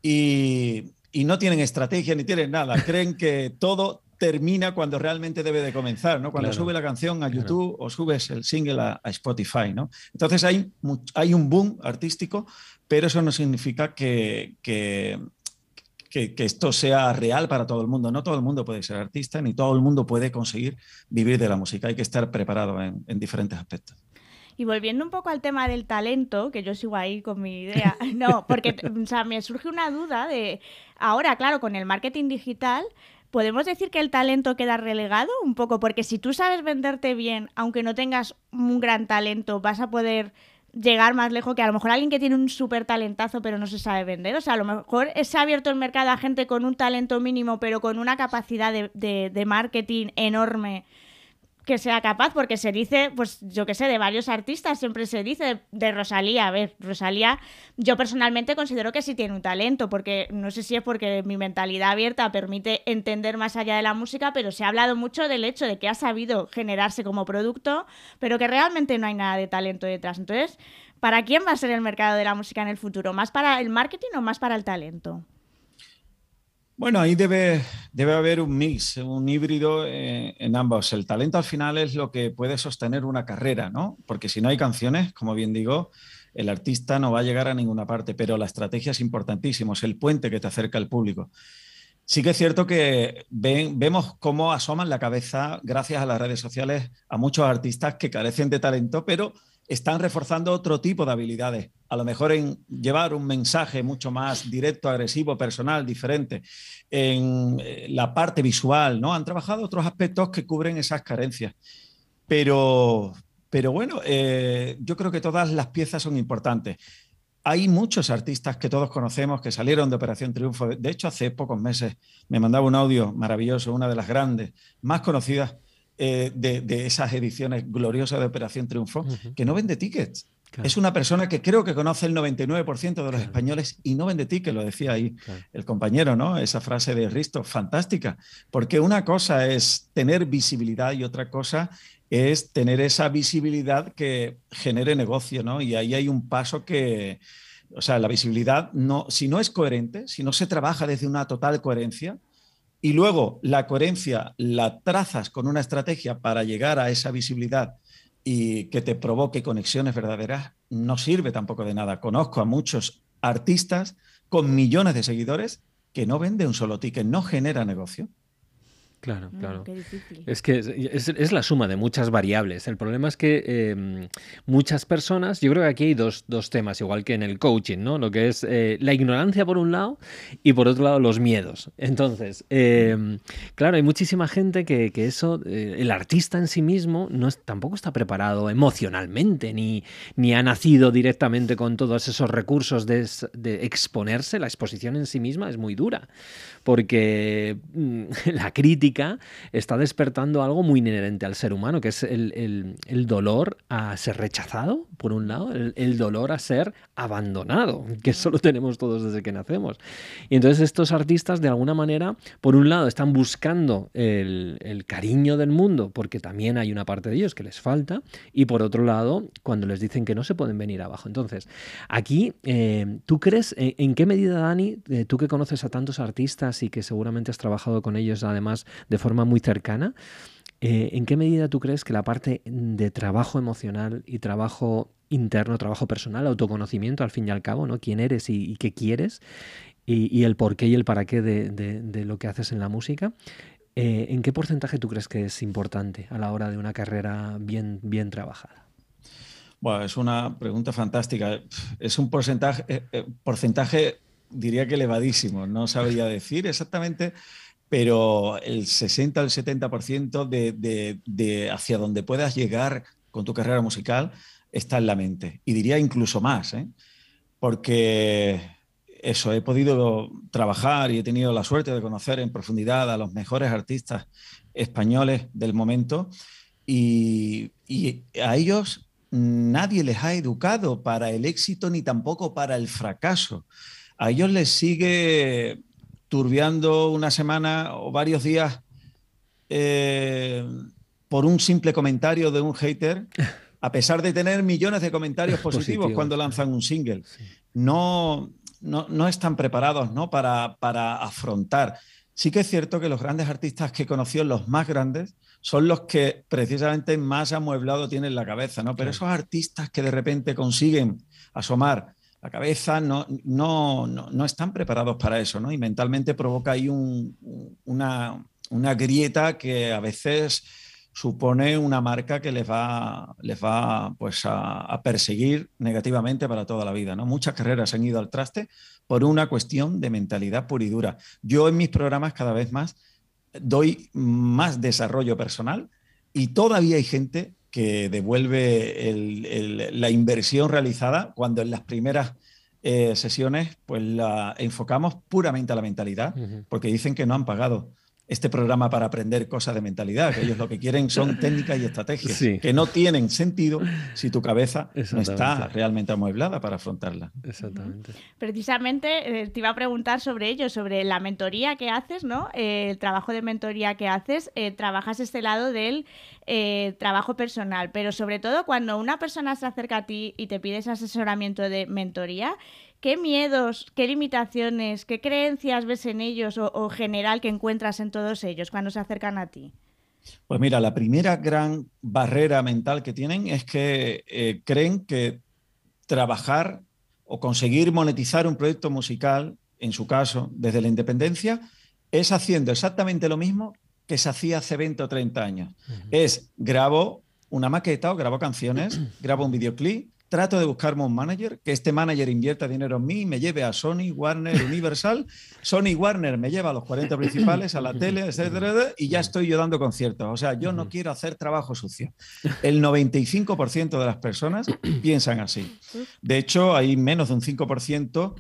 Speaker 3: y, no tienen estrategia ni tienen nada. Creen que todo termina cuando realmente debe de comenzar, ¿no? Cuando sube la canción a YouTube o subes el single a, Spotify, ¿no? Entonces hay, hay un boom artístico, pero eso no significa que, que que, esto sea real para todo el mundo. No todo el mundo puede ser artista, ni todo el mundo puede conseguir vivir de la música. Hay que estar preparado en, diferentes aspectos.
Speaker 2: Y volviendo un poco al tema del talento, que yo sigo ahí con mi idea, no, porque me surge una duda de, ahora, claro, con el marketing digital, ¿podemos decir que el talento queda relegado un poco? Porque si tú sabes venderte bien, aunque no tengas un gran talento, vas a poder llegar más lejos que a lo mejor alguien que tiene un súper talentazo pero no se sabe vender. O sea, a lo mejor se ha abierto el mercado a gente con un talento mínimo pero con una capacidad de, de, de marketing enorme que sea capaz, porque se dice, pues yo que sé, de varios artistas, siempre se dice de, Rosalía. A ver, Rosalía, yo personalmente considero que sí tiene un talento, porque no sé si es porque mi mentalidad abierta permite entender más allá de la música, pero se ha hablado mucho del hecho de que ha sabido generarse como producto, pero que realmente no hay nada de talento detrás. Entonces, ¿para quién va a ser el mercado de la música en el futuro? ¿Más para el marketing o más para el talento?
Speaker 3: Bueno, ahí debe, debe haber un mix, un híbrido eh, en ambos. El talento al final es lo que puede sostener una carrera, ¿no? Porque si no hay canciones, como bien digo, el artista no va a llegar a ninguna parte, pero la estrategia es importantísima, es el puente que te acerca al público. Sí que es cierto que vemos cómo asoman la cabeza, gracias a las redes sociales, a muchos artistas que carecen de talento, pero están reforzando otro tipo de habilidades, a lo mejor en llevar un mensaje mucho más directo, agresivo, personal, diferente, en eh, la parte visual, ¿no? Han trabajado otros aspectos que cubren esas carencias. Pero, pero bueno, eh, yo creo que todas las piezas son importantes. Hay muchos artistas que todos conocemos que salieron de Operación Triunfo. De hecho, hace pocos meses me mandaba un audio maravilloso, una de las grandes, más conocidas eh, de, esas ediciones gloriosas de Operación Triunfo, que no vende tickets. Es una persona que creo que conoce el 99% de los españoles y no vende tickets, lo decía ahí el compañero, ¿no? Esa frase de Risto, fantástica, porque una cosa es tener visibilidad y otra cosa es tener esa visibilidad que genere negocio, ¿no? Y ahí hay un paso que, o sea, la visibilidad, no, si no es coherente, si no se trabaja desde una total coherencia, y luego la coherencia la trazas con una estrategia para llegar a esa visibilidad y que te provoque conexiones verdaderas, no sirve tampoco de nada. Conozco a muchos artistas con millones de seguidores que no venden un solo ticket, no genera negocio.
Speaker 1: Claro, mm, claro. Es que es, la suma de muchas variables. El problema es que em, muchas personas, yo creo que aquí hay dos, temas, igual que en el coaching, ¿no? Lo que es eh, la ignorancia por un lado y por otro lado los miedos. Entonces, em, claro, hay muchísima gente que, eso, eh, el artista en sí mismo no es, tampoco está preparado emocionalmente, ni, ni ha nacido directamente con todos esos recursos de, de exponerse. La exposición en sí misma es muy dura, porque mm, la crítica está despertando algo muy inherente al ser humano, que es el, dolor a ser rechazado, por un lado, el, dolor a ser abandonado, que eso lo tenemos todos desde que nacemos. Y entonces estos artistas, de alguna manera, por un lado, están buscando el, cariño del mundo, porque también hay una parte de ellos que les falta, y por otro lado, cuando les dicen que no se pueden venir abajo. Entonces, aquí, eh, ¿tú crees, en, qué medida, Dani, eh, tú que conoces a tantos artistas y que seguramente has trabajado con ellos además de forma muy cercana. Eh, ¿En qué medida tú crees que la parte de trabajo emocional y trabajo interno, trabajo personal, autoconocimiento, al fin y al cabo, ¿no? ¿Quién eres y, qué quieres? Y, el por qué y el para qué de, lo que haces en la música. Eh, ¿En qué porcentaje tú crees que es importante a la hora de una carrera bien, bien trabajada?
Speaker 3: Bueno, es una pregunta fantástica. Es un porcentaje, eh, porcentaje, diría que elevadísimo. No sabría decir exactamente pero el 60 al 70% de, de, hacia donde puedas llegar con tu carrera musical está en la mente. Y diría incluso más, ¿eh? porque eso, he podido trabajar y he tenido la suerte de conocer en profundidad a los mejores artistas españoles del momento y a ellos nadie les ha educado para el éxito ni tampoco para el fracaso. A ellos les sigue turbiando una semana o varios días eh, por un simple comentario de un hater, a pesar de tener millones de comentarios positivos cuando lanzan un single. No, no, están preparados ¿no? Para, para afrontar. Sí que es cierto que los grandes artistas que conoció, los más grandes, son los que precisamente más amueblado tienen la cabeza, ¿no? Pero esos artistas que de repente consiguen asomar la cabeza no, no, no, están preparados para eso, ¿no? Y mentalmente provoca ahí una, grieta que a veces supone una marca que les va, les va pues, a, perseguir negativamente para toda la vida. ¿no? Muchas carreras han ido al traste por una cuestión de mentalidad pura y dura. Yo en mis programas cada vez más doy más desarrollo personal y todavía hay gente que devuelve la inversión realizada cuando en las primeras eh, sesiones pues la enfocamos puramente a la mentalidad, porque dicen que no han pagado este programa para aprender cosas de mentalidad, que ellos lo que quieren son técnicas y estrategias que no tienen sentido si tu cabeza no está realmente amueblada para afrontarla.
Speaker 1: Exactamente.
Speaker 2: Precisamente eh, te iba a preguntar sobre ello, sobre la mentoría que haces, ¿no? Eh, el trabajo de mentoría que haces, eh, trabajas este lado del trabajo personal, pero sobre todo cuando una persona se acerca a ti y te pide ese asesoramiento de mentoría, ¿Qué miedos, qué limitaciones, qué creencias ves en ellos o, general que encuentras en todos ellos cuando se acercan a ti?
Speaker 3: Pues mira, la primera gran barrera mental que tienen es que eh, creen que trabajar o conseguir monetizar un proyecto musical, en su caso, desde la independencia, es haciendo exactamente lo mismo que se hacía hace 20 o 30 años. Es grabo una maqueta o grabo canciones, grabo un videoclip, trato de buscarme un manager, que este manager invierta dinero en mí, me lleve a Sony, Warner, Universal. Sony, Warner me lleva a los 40 principales, a la tele, etcétera, y ya estoy yo dando conciertos. O sea, yo no quiero hacer trabajo sucio. El 95% de las personas piensan así. De hecho, hay menos de un 5%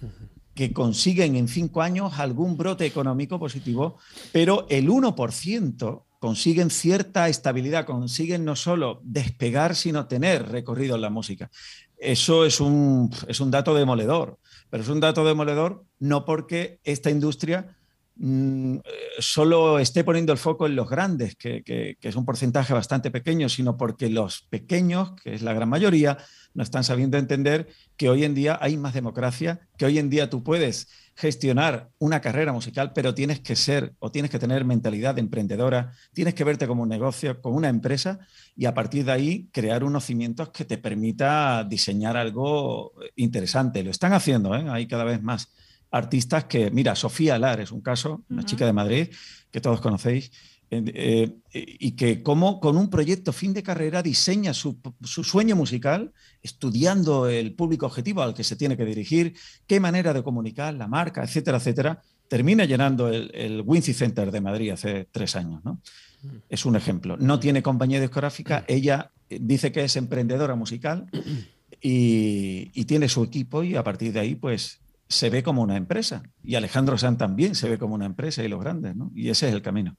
Speaker 3: que consiguen en cinco años algún brote económico positivo, pero el 1% consiguen cierta estabilidad, consiguen no solo despegar, sino tener recorrido en la música. Eso es un, es un dato demoledor, pero es un dato demoledor no porque esta industria mm, solo esté poniendo el foco en los grandes, que, es un porcentaje bastante pequeño, sino porque los pequeños, que es la gran mayoría, no están sabiendo entender que hoy en día hay más democracia, que hoy en día tú puedes gestionar una carrera musical, pero tienes que ser o tienes que tener mentalidad emprendedora, tienes que verte como un negocio, como una empresa y a partir de ahí crear unos cimientos que te permita diseñar algo interesante. Lo están haciendo, ¿eh? hay cada vez más artistas que, mira, Sofía Alar es un caso, una chica de Madrid que todos conocéis, Eh, y que como con un proyecto fin de carrera diseña su, sueño musical, estudiando el público objetivo al que se tiene que dirigir, qué manera de comunicar, la marca, etcétera, etcétera, termina llenando el, el Wincy Center de Madrid hace tres años. ¿no? Es un ejemplo. No tiene compañía discográfica, ella eh, dice que es emprendedora musical y, y tiene su equipo y a partir de ahí pues se ve como una empresa. Y Alejandro Sanz también se ve como una empresa y los grandes, ¿no? Y ese es el camino.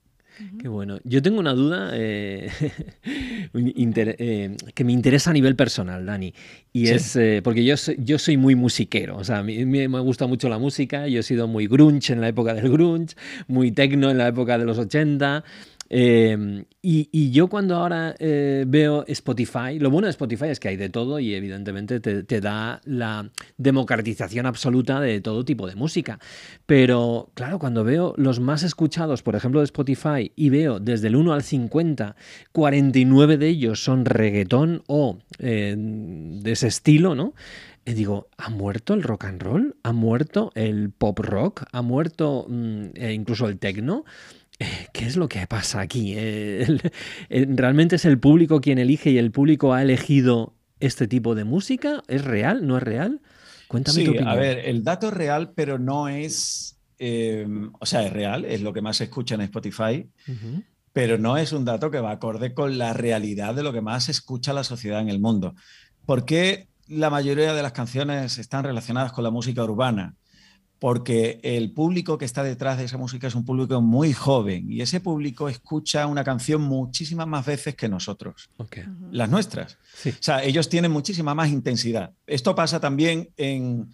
Speaker 1: Qué bueno. Yo tengo una duda eh, eh, que me interesa a nivel personal, Dani. Y es eh, porque yo soy, yo soy muy musiquero. O sea, a mí, me gusta mucho la música. Yo he sido muy grunge en la época del grunge, muy techno en la época de los 80. Em, y, yo cuando ahora eh, veo Spotify, lo bueno de Spotify es que hay de todo y evidentemente te, da la democratización absoluta de todo tipo de música. Pero claro, cuando veo los más escuchados, por ejemplo, de Spotify, y veo desde el 1 al 50, 49 de ellos son reggaetón o eh, de ese estilo, ¿no? Y digo, ¿ha muerto el rock and roll? ¿Ha muerto el pop rock? ¿Ha muerto mm, e incluso el techno? Eh, ¿Qué es lo que pasa aquí? Eh, ¿Realmente es el público quien elige y el público ha elegido este tipo de música? ¿Es real? ¿No es real?
Speaker 3: Cuéntame sí, tu opinión. A ver, el dato es real, pero no es. Eh, o sea, es real, es lo que más se escucha en Spotify, pero no es un dato que va acorde con la realidad de lo que más escucha la sociedad en el mundo. ¿Por qué la mayoría de las canciones están relacionadas con la música urbana? Porque el público que está detrás de esa música es un público muy joven y ese público escucha una canción muchísimas más veces que nosotros, las nuestras. O sea, ellos tienen muchísima más intensidad. Esto pasa también en,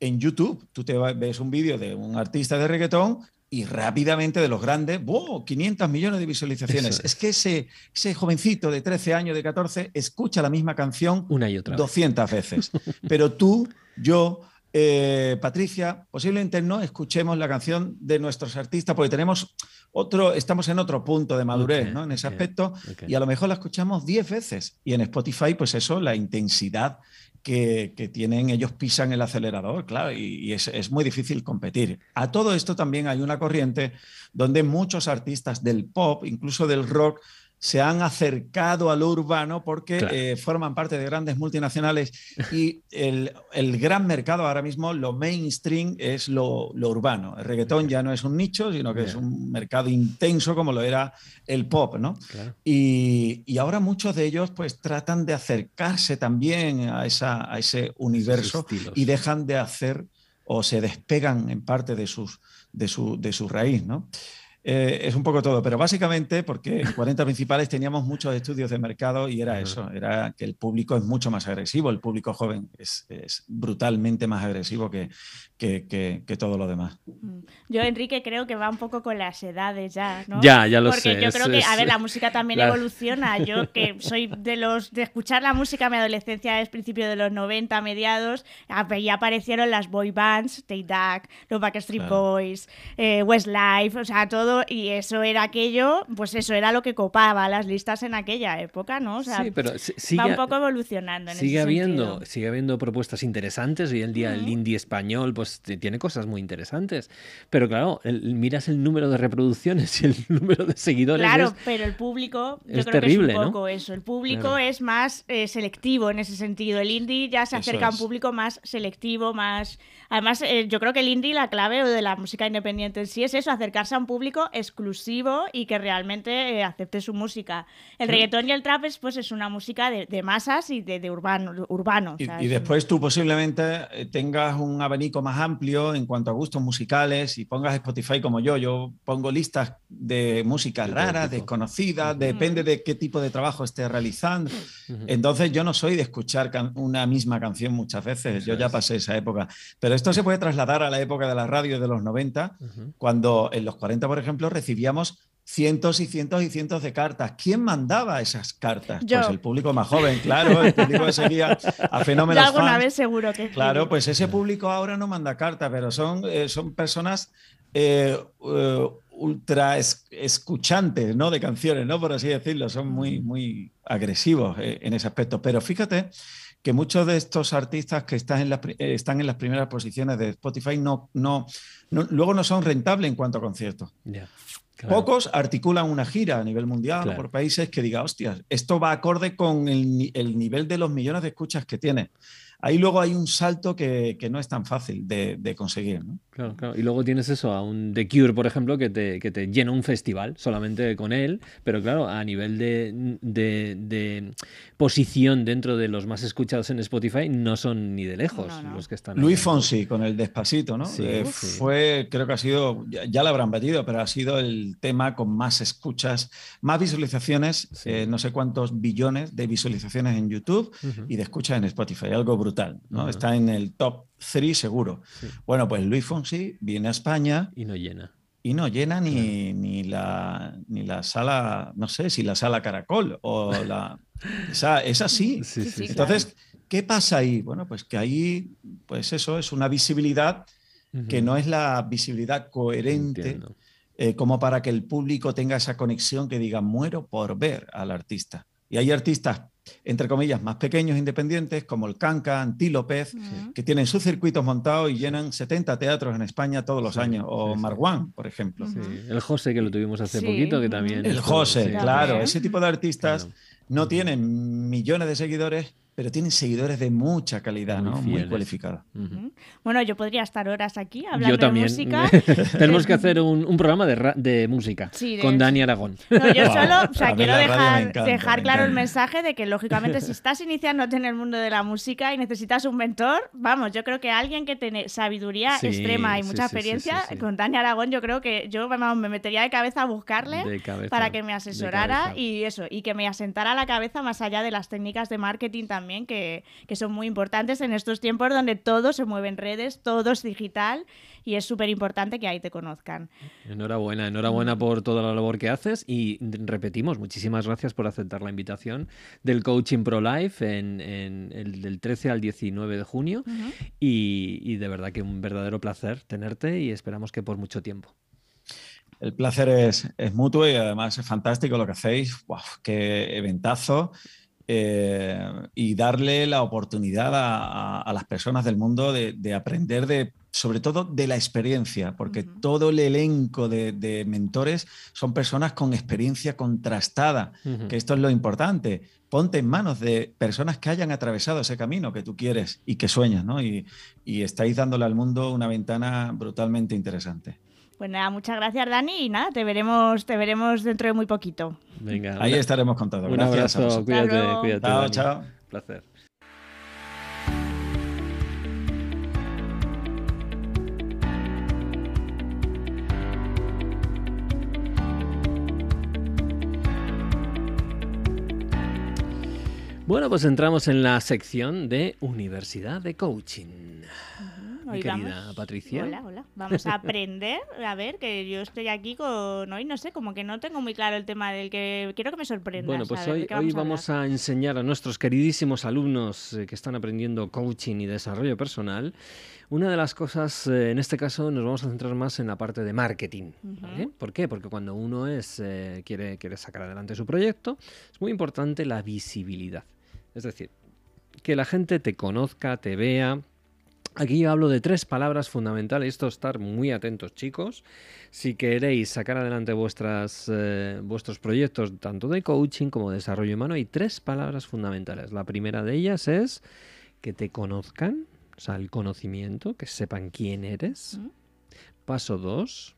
Speaker 3: YouTube. Tú te ves un vídeo de un artista de reggaetón y rápidamente de los grandes, ¡wow! 500 millones de visualizaciones. Es. que ese, ese jovencito de 13 años, de 14, escucha la misma canción
Speaker 1: una y otra
Speaker 3: 200 veces. Pero tú, yo, eh, Patricia, posiblemente no escuchemos la canción de nuestros artistas porque tenemos otro, estamos en otro punto de madurez ¿no? en ese aspecto y a lo mejor la escuchamos 10 veces. Y en Spotify, pues eso, la intensidad que, tienen, ellos pisan el acelerador, claro, y, es, es, muy difícil competir. A todo esto también hay una corriente donde muchos artistas del pop, incluso del rock, se han acercado a lo urbano porque eh, forman parte de grandes multinacionales y el, gran mercado ahora mismo, lo mainstream, es lo, urbano. El reggaetón ya no es un nicho, sino que es un mercado intenso como lo era el pop, ¿no? Y, ahora muchos de ellos pues tratan de acercarse también a, esa, a ese universo y dejan de hacer o se despegan en parte de, sus, de, su, de su raíz, ¿no? Eh, es un poco todo, pero básicamente porque en 40 principales teníamos muchos estudios de mercado y era eso, era que el público es mucho más agresivo, el público joven es, brutalmente más agresivo que, que, todo lo demás. Mm.
Speaker 2: Yo, Enrique, creo que va un poco con las edades ya, ¿no?
Speaker 1: Ya, ya lo sé.
Speaker 2: Porque yo creo que, a ver, la música también evoluciona. Yo que soy de los de escuchar la música, mi adolescencia es principio de los 90, mediados, ya aparecieron las boy bands, Take Duck, los Backstreet Boys, eh, Westlife, o sea, todo y eso era aquello, pues eso era lo que copaba las listas en aquella época, ¿no? O sea,
Speaker 1: sí, pero sigue,
Speaker 2: va un poco evolucionando. En
Speaker 1: sigue
Speaker 2: ese
Speaker 1: habiendo, sigue habiendo propuestas interesantes. Hoy en día el indie español, pues tiene cosas muy interesantes. Pero claro, miras el número de reproducciones y el número de seguidores.
Speaker 2: Claro, pero el público, yo
Speaker 1: es
Speaker 2: creo
Speaker 1: terrible,
Speaker 2: que es un poco eso. El público es más eh, selectivo en ese sentido. El indie ya se acerca a un público más selectivo, más. Además, eh, yo creo que el indie, la clave de la música independiente en sí es eso, acercarse a un público exclusivo y que realmente eh, acepte su música. El reggaetón y el trap es, pues, es una música de, masas y de, urbano. urbano
Speaker 3: y, después tú posiblemente eh, tengas un abanico más amplio en cuanto a gustos musicales y pongas Spotify como yo. Yo pongo listas de música rara, desconocida, depende de qué tipo de trabajo esté realizando. Entonces yo no soy de escuchar una misma canción muchas veces, yo ya pasé esa época. Pero esto se puede trasladar a la época de la radio de los 90, cuando en los 40, por ejemplo, recibíamos cientos y cientos y cientos de cartas. ¿Quién mandaba esas cartas? Pues el público más joven, claro, el público que seguía a fenómenos.
Speaker 2: Yo alguna vez seguro que.
Speaker 3: Claro, pues ese público ahora no manda cartas, pero son, eh, son personas eh, eh, ultra escuchantes ¿no? de canciones, ¿no? por así decirlo, son muy, muy agresivos en ese aspecto. Pero fíjate que muchos de estos artistas que están en, las, están en las primeras posiciones de Spotify no, no, luego no son rentables en cuanto a conciertos. Pocos articulan una gira a nivel mundial por países que diga, hostias, esto va acorde con el, el, nivel de los millones de escuchas que tiene ahí luego hay un salto que, no es tan fácil de, conseguir.
Speaker 1: Claro, claro. Y luego tienes eso, a un The Cure, por ejemplo, que te, que te llena un festival solamente con él, pero claro, a nivel de, posición dentro de los más escuchados en Spotify, no son ni de lejos los que están.
Speaker 3: Luis Fonsi con el Despacito, ¿no? Eh, fue, creo que ha sido, ya, lo habrán batido, pero ha sido el tema con más escuchas, más visualizaciones, eh, no sé cuántos billones de visualizaciones en YouTube y de escuchas en Spotify, algo brutal. ¿no? Está en el top 3 seguro. Bueno, pues Luis Fonsi viene a España.
Speaker 1: Y no llena.
Speaker 3: Y no llena ni, ni, la, ni la sala, no sé si la sala Caracol o la... Esa, es así. Entonces, ¿qué pasa ahí? Bueno, pues que ahí, pues eso es una visibilidad que no es la visibilidad coherente eh, como para que el público tenga esa conexión que diga, muero por ver al artista. Y hay artistas entre comillas, más pequeños independientes, como el Canca, Antílopez, que tienen sus circuitos montados y llenan 70 teatros en España todos los años, o Marwan, por ejemplo.
Speaker 1: El José, que lo tuvimos hace poquito, que también...
Speaker 3: El José, claro, ese tipo de artistas no tienen millones de seguidores, pero tienen seguidores de mucha calidad, muy, ¿no? muy cualificados.
Speaker 2: Bueno, yo podría estar horas aquí hablando de música.
Speaker 1: Tenemos que hacer un, programa de, de música con Dani Aragón.
Speaker 2: yo solo, o sea, quiero dejar, dejar claro el mensaje de que, lógicamente, si estás iniciándote en el mundo de la música y necesitas un mentor, vamos, yo creo que alguien que tiene sabiduría extrema y mucha experiencia, con Dani Aragón, yo creo que yo me metería de cabeza a buscarle para que me asesorara y eso, y que me asentara la cabeza más allá de las técnicas de marketing también que, son muy importantes en estos tiempos donde todo se mueve en redes, todo es digital y es súper importante que ahí te conozcan.
Speaker 1: Enhorabuena, enhorabuena por toda la labor que haces y repetimos, muchísimas gracias por aceptar la invitación del Coaching Pro Life en, el del 13 al 19 de junio y, de verdad que un verdadero placer tenerte y esperamos que por mucho tiempo.
Speaker 3: El placer es, mutuo y además es fantástico lo que hacéis. ¡Qué eventazo! Eh, y darle la oportunidad a, las personas del mundo de, aprender de, sobre todo de la experiencia, porque todo el elenco de, mentores son personas con experiencia contrastada, que esto es lo importante. Ponte en manos de personas que hayan atravesado ese camino que tú quieres y que sueñas, ¿no? y estáis dándole al mundo una ventana brutalmente interesante.
Speaker 2: Pues nada, muchas gracias Dani y nada, te veremos, te veremos dentro de muy poquito.
Speaker 3: Venga, ahí estaremos con todo.
Speaker 1: Un abrazo, cuídate, cuídate.
Speaker 3: Chao, chao.
Speaker 1: Placer. Bueno, pues entramos en la sección de Universidad de Coaching querida Patricia.
Speaker 2: Hola, hola. Vamos a aprender, a ver, que yo estoy aquí con hoy, no sé, como que no tengo muy claro el tema del que quiero que me sorprenda.
Speaker 1: Bueno, pues hoy, vamos, vamos a enseñar a nuestros queridísimos alumnos eh, que están aprendiendo coaching y desarrollo personal. Una de las cosas, eh, en este caso, nos vamos a centrar más en la parte de marketing. ¿Por qué? Porque cuando uno es, eh, quiere, quiere sacar adelante su proyecto, es muy importante la visibilidad. Es decir, que la gente te conozca, te vea, Aquí yo hablo de tres palabras fundamentales, esto estar muy atentos chicos, si queréis sacar adelante vuestras, eh, vuestros proyectos tanto de coaching como de desarrollo humano, hay tres palabras fundamentales. La primera de ellas es que te conozcan, o sea, el conocimiento, que sepan quién eres. Paso dos,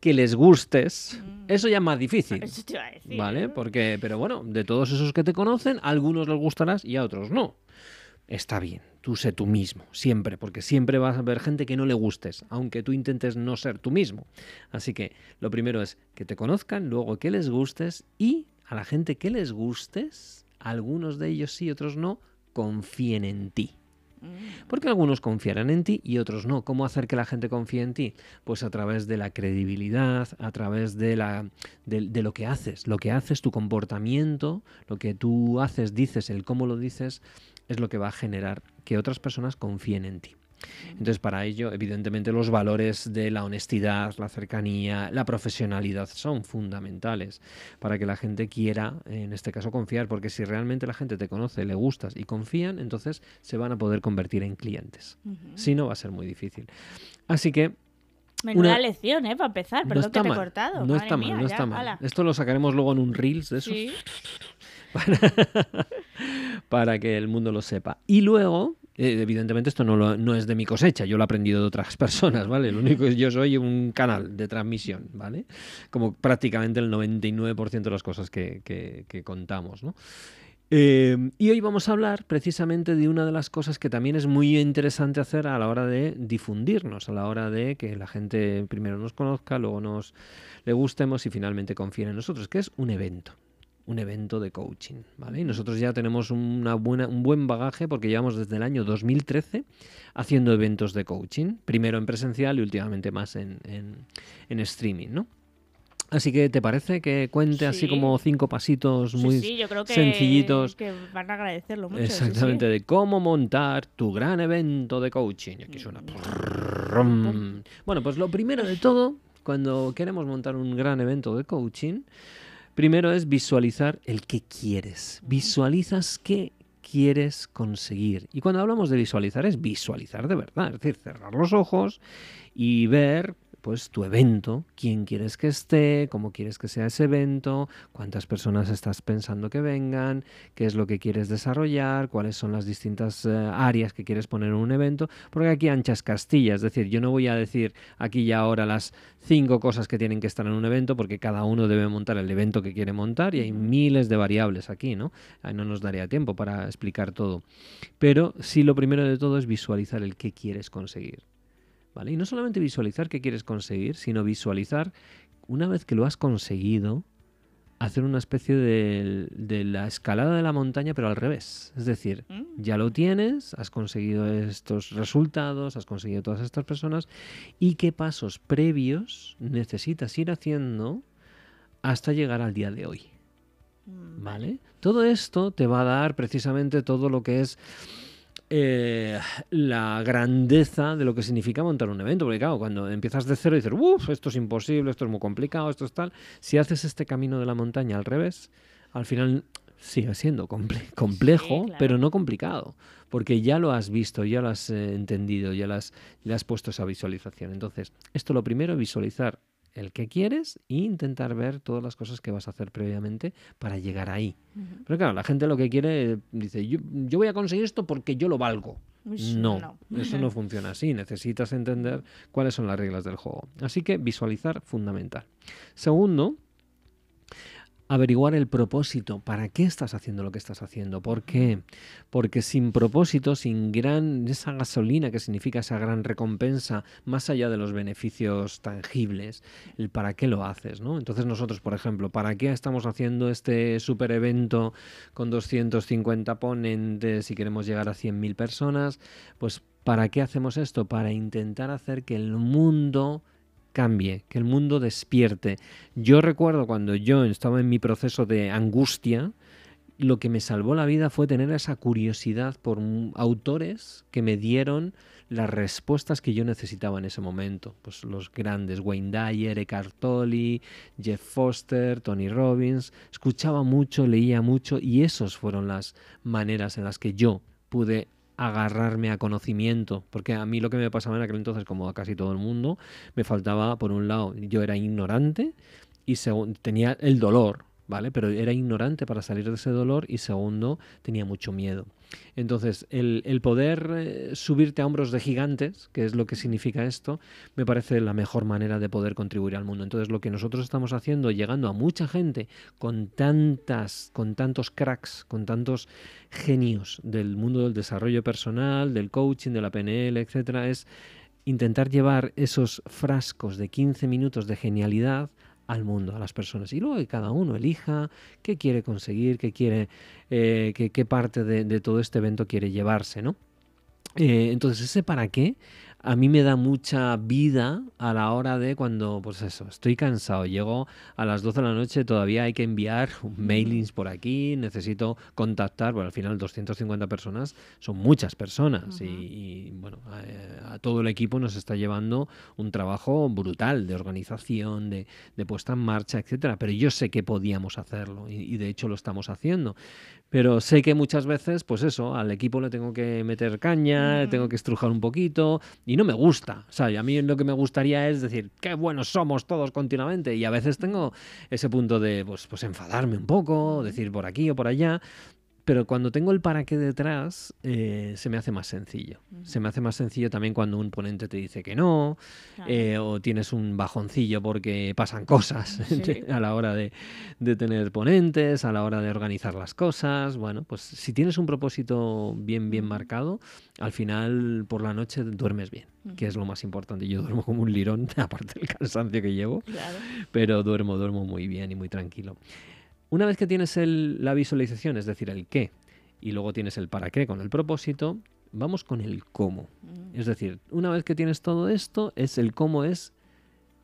Speaker 1: que les gustes. Mm. Eso ya es más difícil. ¿Vale? Porque, pero bueno, de todos esos que te conocen, a algunos les gustarás y a otros no. Está bien tú sé tú mismo, siempre, porque siempre vas a ver gente que no le gustes, aunque tú intentes no ser tú mismo. Así que lo primero es que te conozcan, luego que les gustes y a la gente que les gustes, algunos de ellos sí, otros no, confíen en ti. Mm. Porque algunos confiarán en ti y otros no. ¿Cómo hacer que la gente confíe en ti? Pues a través de la credibilidad, a través de, la, de, lo que haces. Lo que haces, tu comportamiento, lo que tú haces, dices, el cómo lo dices, es lo que va a generar que otras personas confíen en ti. Entonces, para ello, evidentemente, los valores de la honestidad, la cercanía, la profesionalidad son fundamentales para que la gente quiera, en este caso, confiar, porque si realmente la gente te conoce, le gustas y confían, entonces se van a poder convertir en clientes. Si no, va a ser muy difícil. Así que
Speaker 2: Menuda lección, ¿eh? Para empezar, perdón
Speaker 1: está
Speaker 2: que te he cortado.
Speaker 1: No
Speaker 2: Madre
Speaker 1: está
Speaker 2: mía,
Speaker 1: mal, no
Speaker 2: ya,
Speaker 1: está mal.
Speaker 2: ala.
Speaker 1: Esto lo sacaremos luego en un Reels de esos
Speaker 2: Sí.
Speaker 1: para, para que el mundo lo sepa. Y luego, eh, evidentemente esto no, lo- no es de mi cosecha, yo lo he aprendido de otras personas, ¿vale? Lo único es yo soy un canal de transmisión, ¿vale? Como prácticamente el 99% de las cosas que, que- contamos, ¿no? Eh, y hoy vamos a hablar precisamente de una de las cosas que también es muy interesante hacer a la hora de difundirnos, a la hora de que la gente primero nos conozca, luego nos le gustemos y finalmente confíe en nosotros, que es un evento un evento de coaching, ¿vale? Y nosotros ya tenemos una buena, un buen bagaje porque llevamos desde el año 2013 haciendo eventos de coaching, primero en presencial y últimamente más en, en- en streaming, ¿no? Así que, ¿te parece que cuente así
Speaker 2: Sí.
Speaker 1: como cinco pasitos
Speaker 2: Sí,
Speaker 1: muy
Speaker 2: sí, yo creo que,
Speaker 1: sencillitos?
Speaker 2: que van a agradecerlo mucho. sí, sí.
Speaker 1: Exactamente, de cómo montar tu gran evento de coaching. Y aquí suena. prrrrum. Bueno, pues lo primero de todo, cuando queremos montar un gran evento de coaching, primero es visualizar el que quieres. Visualizas qué quieres conseguir. Y cuando hablamos de visualizar es visualizar de verdad, es decir, cerrar los ojos y ver pues tu evento, quién quieres que esté, cómo quieres que sea ese evento, cuántas personas estás pensando que vengan, qué es lo que quieres desarrollar, cuáles son las distintas eh, áreas que quieres poner en un evento, porque aquí anchas castillas, es decir, yo no voy a decir aquí y ahora las cinco cosas que tienen que estar en un evento, porque cada uno debe montar el evento que quiere montar y hay miles de variables aquí, ¿no? Ahí no nos daría tiempo para explicar todo. Pero sí lo primero de todo es visualizar el que quieres conseguir. ¿Vale? Y no solamente visualizar qué quieres conseguir, sino visualizar, una vez que lo has conseguido, hacer una especie de, de la escalada de la montaña, pero al revés. Es decir,
Speaker 2: Mm.
Speaker 1: ya lo tienes, has conseguido estos resultados, has conseguido todas estas personas, y qué pasos previos necesitas ir haciendo hasta llegar al día de hoy.
Speaker 2: Mm,
Speaker 1: ¿Vale? Todo esto te va a dar precisamente todo lo que es eh, la grandeza de lo que significa montar un evento. Porque claro, cuando empiezas de cero y dices, uff, esto es imposible, esto es muy complicado, esto es tal. Si haces este camino de la montaña al revés, al final sigue siendo comple- complejo,
Speaker 2: claro.
Speaker 1: pero no complicado. Porque ya lo has visto, ya lo has eh, entendido, ya lo has, ya has puesto esa visualización. Entonces, esto lo primero, visualizar el que quieres e intentar ver todas las cosas que vas a hacer previamente para llegar ahí. Pero claro, la gente lo que quiere dice, yo, yo voy a conseguir esto porque yo lo valgo.
Speaker 2: Ush,
Speaker 1: No, eso no funciona así. Necesitas entender cuáles son las reglas del juego. Así que visualizar fundamental. Segundo, averiguar el propósito. ¿Para qué estás haciendo lo que estás haciendo? ¿Por qué? Porque sin propósito, sin gran esa gasolina que significa esa gran recompensa, más allá de los beneficios tangibles, el para qué lo haces, ¿no? Entonces nosotros, por ejemplo, ¿para qué estamos haciendo este super evento con 250 ponentes y queremos llegar a 100.000 personas? Pues ¿para qué hacemos esto? Para intentar hacer que el mundo cambie, que el mundo despierte. Yo recuerdo cuando yo estaba en mi proceso de angustia, lo que me salvó la vida fue tener esa curiosidad por autores que me dieron las respuestas que yo necesitaba en ese momento. Pues los grandes, Wayne Dyer, Eckhart Tolle, Jeff Foster, Tony Robbins. Escuchaba mucho, leía mucho y esas fueron las maneras en las que yo pude agarrarme a conocimiento, porque a mí lo que me pasaba en aquel entonces, como a casi todo el mundo, me faltaba, por un lado, yo era ignorante y segundo, tenía el dolor, ¿vale? Pero era ignorante para salir de ese dolor y segundo, tenía mucho miedo. Entonces, el, el poder eh, subirte a hombros de gigantes, que es lo que significa esto, me parece la mejor manera de poder contribuir al mundo. Entonces, lo que nosotros estamos haciendo, llegando a mucha gente con tantas, con tantos cracks, con tantos genios del mundo del desarrollo personal, del coaching, de la PNL, etcétera, es intentar llevar esos frascos de 15 minutos de genialidad al mundo, a las personas. Y luego cada uno elija qué quiere conseguir, qué quiere, eh, qué, parte de, de todo este evento quiere llevarse, ¿no? Eh, entonces, ese para qué a mí me da mucha vida a la hora de cuando, pues eso, estoy cansado, llego a las 12 de la noche, todavía hay que enviar mailings por aquí, necesito contactar, bueno, al final 250 personas son muchas personas y, y, bueno, a, a, todo el equipo nos está llevando un trabajo brutal de organización, de, de puesta en marcha, etcétera, pero yo sé que podíamos hacerlo y, y de hecho lo estamos haciendo. Pero sé que muchas veces, pues eso, al equipo le tengo que meter caña, le tengo que estrujar un poquito Y no me gusta. O sea, a mí lo que me gustaría es decir, qué buenos somos todos continuamente. Y a veces tengo ese punto de, pues, pues enfadarme un poco, decir por aquí o por allá pero cuando tengo el para qué detrás, eh, se me hace más sencillo. Se me hace más sencillo también cuando un ponente te dice que no, eh, o tienes un bajoncillo porque pasan cosas a la hora de, tener ponentes, a la hora de organizar las cosas. Bueno, pues si tienes un propósito bien, bien marcado, al final por la noche duermes bien, que es lo más importante. Yo duermo como un lirón, aparte del cansancio que llevo, pero duermo, duermo muy bien y muy tranquilo. Una vez que tienes la visualización, es decir, el qué, y luego tienes el para qué con el propósito, vamos con el cómo. Mm. Es decir, una vez que tienes todo esto, es el cómo es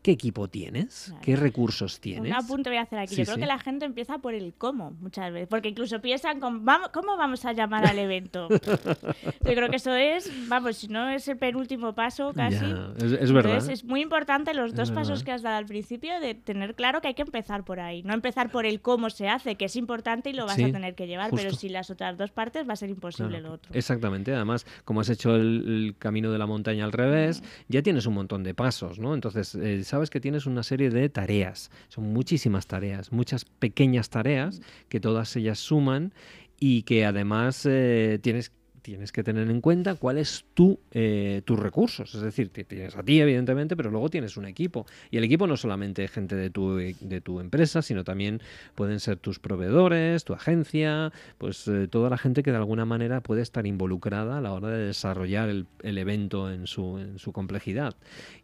Speaker 1: ¿Qué equipo tienes? ¿Qué recursos tienes?
Speaker 2: Un apunte voy a hacer aquí. Yo creo que la gente empieza por el cómo muchas veces, porque incluso piensan con, vamos, ¿cómo vamos a llamar al evento? Yo creo que eso es, vamos, si no es el penúltimo paso casi.
Speaker 1: es, verdad.
Speaker 2: es muy importante los dos pasos que has dado al principio de tener claro que hay que empezar por ahí. No empezar por el cómo se hace, que es importante y lo vas a tener que llevar, pero si las otras dos partes va a ser imposible lo otro.
Speaker 1: Exactamente. Además, como has hecho el, camino de la montaña al revés, ya tienes un montón de pasos, ¿no? Entonces, eh, sabes que tienes una serie de tareas. Son muchísimas tareas, muchas pequeñas tareas que todas ellas suman y que además eh, tienes tienes que tener en cuenta cuáles tu, eh, tus recursos. Es decir, tienes a ti, evidentemente, pero luego tienes un equipo. Y el equipo no solamente gente de tu, de tu empresa, sino también pueden ser tus proveedores, tu agencia, pues eh, toda la gente que de alguna manera puede estar involucrada a la hora de desarrollar el, evento en su, en su complejidad.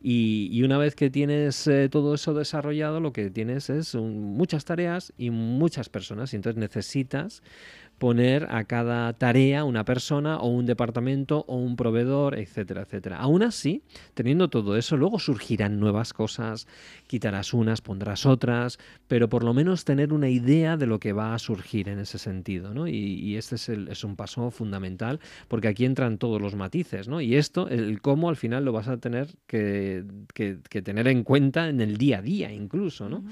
Speaker 1: Y, una vez que tienes eh, todo eso desarrollado, lo que tienes es muchas tareas y muchas personas. Y entonces necesitas poner a cada tarea una persona o un departamento o un proveedor, etcétera, etcétera. Aún así, teniendo todo eso, luego surgirán nuevas cosas, quitarás unas, pondrás otras, pero por lo menos tener una idea de lo que va a surgir en ese sentido, ¿no? Y, este es, es, un paso fundamental, porque aquí entran todos los matices, ¿no? Y esto, el cómo al final lo vas a tener que, tener en cuenta en el día a día incluso, ¿no?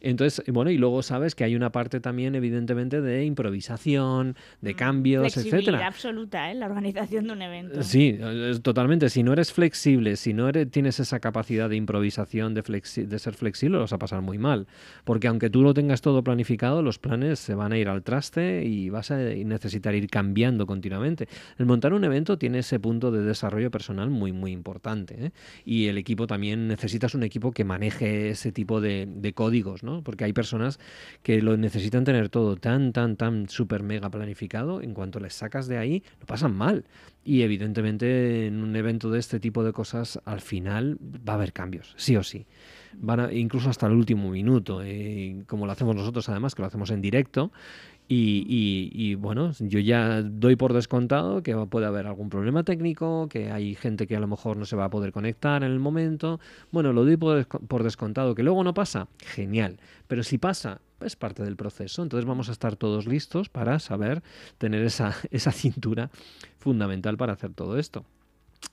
Speaker 1: Entonces, bueno, y luego sabes que hay una parte también, evidentemente, de improvisación, de mm, cambios, etcétera.
Speaker 2: absoluta, ¿eh? La organización de un evento.
Speaker 1: Sí, totalmente. Si no eres flexible, si no eres, tienes esa capacidad de improvisación, de, de ser flexible, lo vas a pasar muy mal. Porque aunque tú lo tengas todo planificado, los planes se van a ir al traste y vas a necesitar ir cambiando continuamente. El montar un evento tiene ese punto de desarrollo personal muy, muy importante. ¿eh? Y el equipo también, necesitas un equipo que maneje ese tipo de, de códigos, porque hay personas que lo necesitan tener todo tan, tan, tan súper mega planificado. En cuanto les sacas de ahí, lo pasan mal. Y evidentemente en un evento de este tipo de cosas, al final va a haber cambios, sí o sí. Van incluso hasta el último minuto, eh, como lo hacemos nosotros además, que lo hacemos en directo, y, bueno, yo ya doy por descontado que puede haber algún problema técnico, que hay gente que a lo mejor no se va a poder conectar en el momento. Bueno, lo doy por, descontado. Que luego no pasa, genial. Pero si pasa, es parte del proceso. Entonces vamos a estar todos listos para saber tener esa, esa cintura fundamental para hacer todo esto.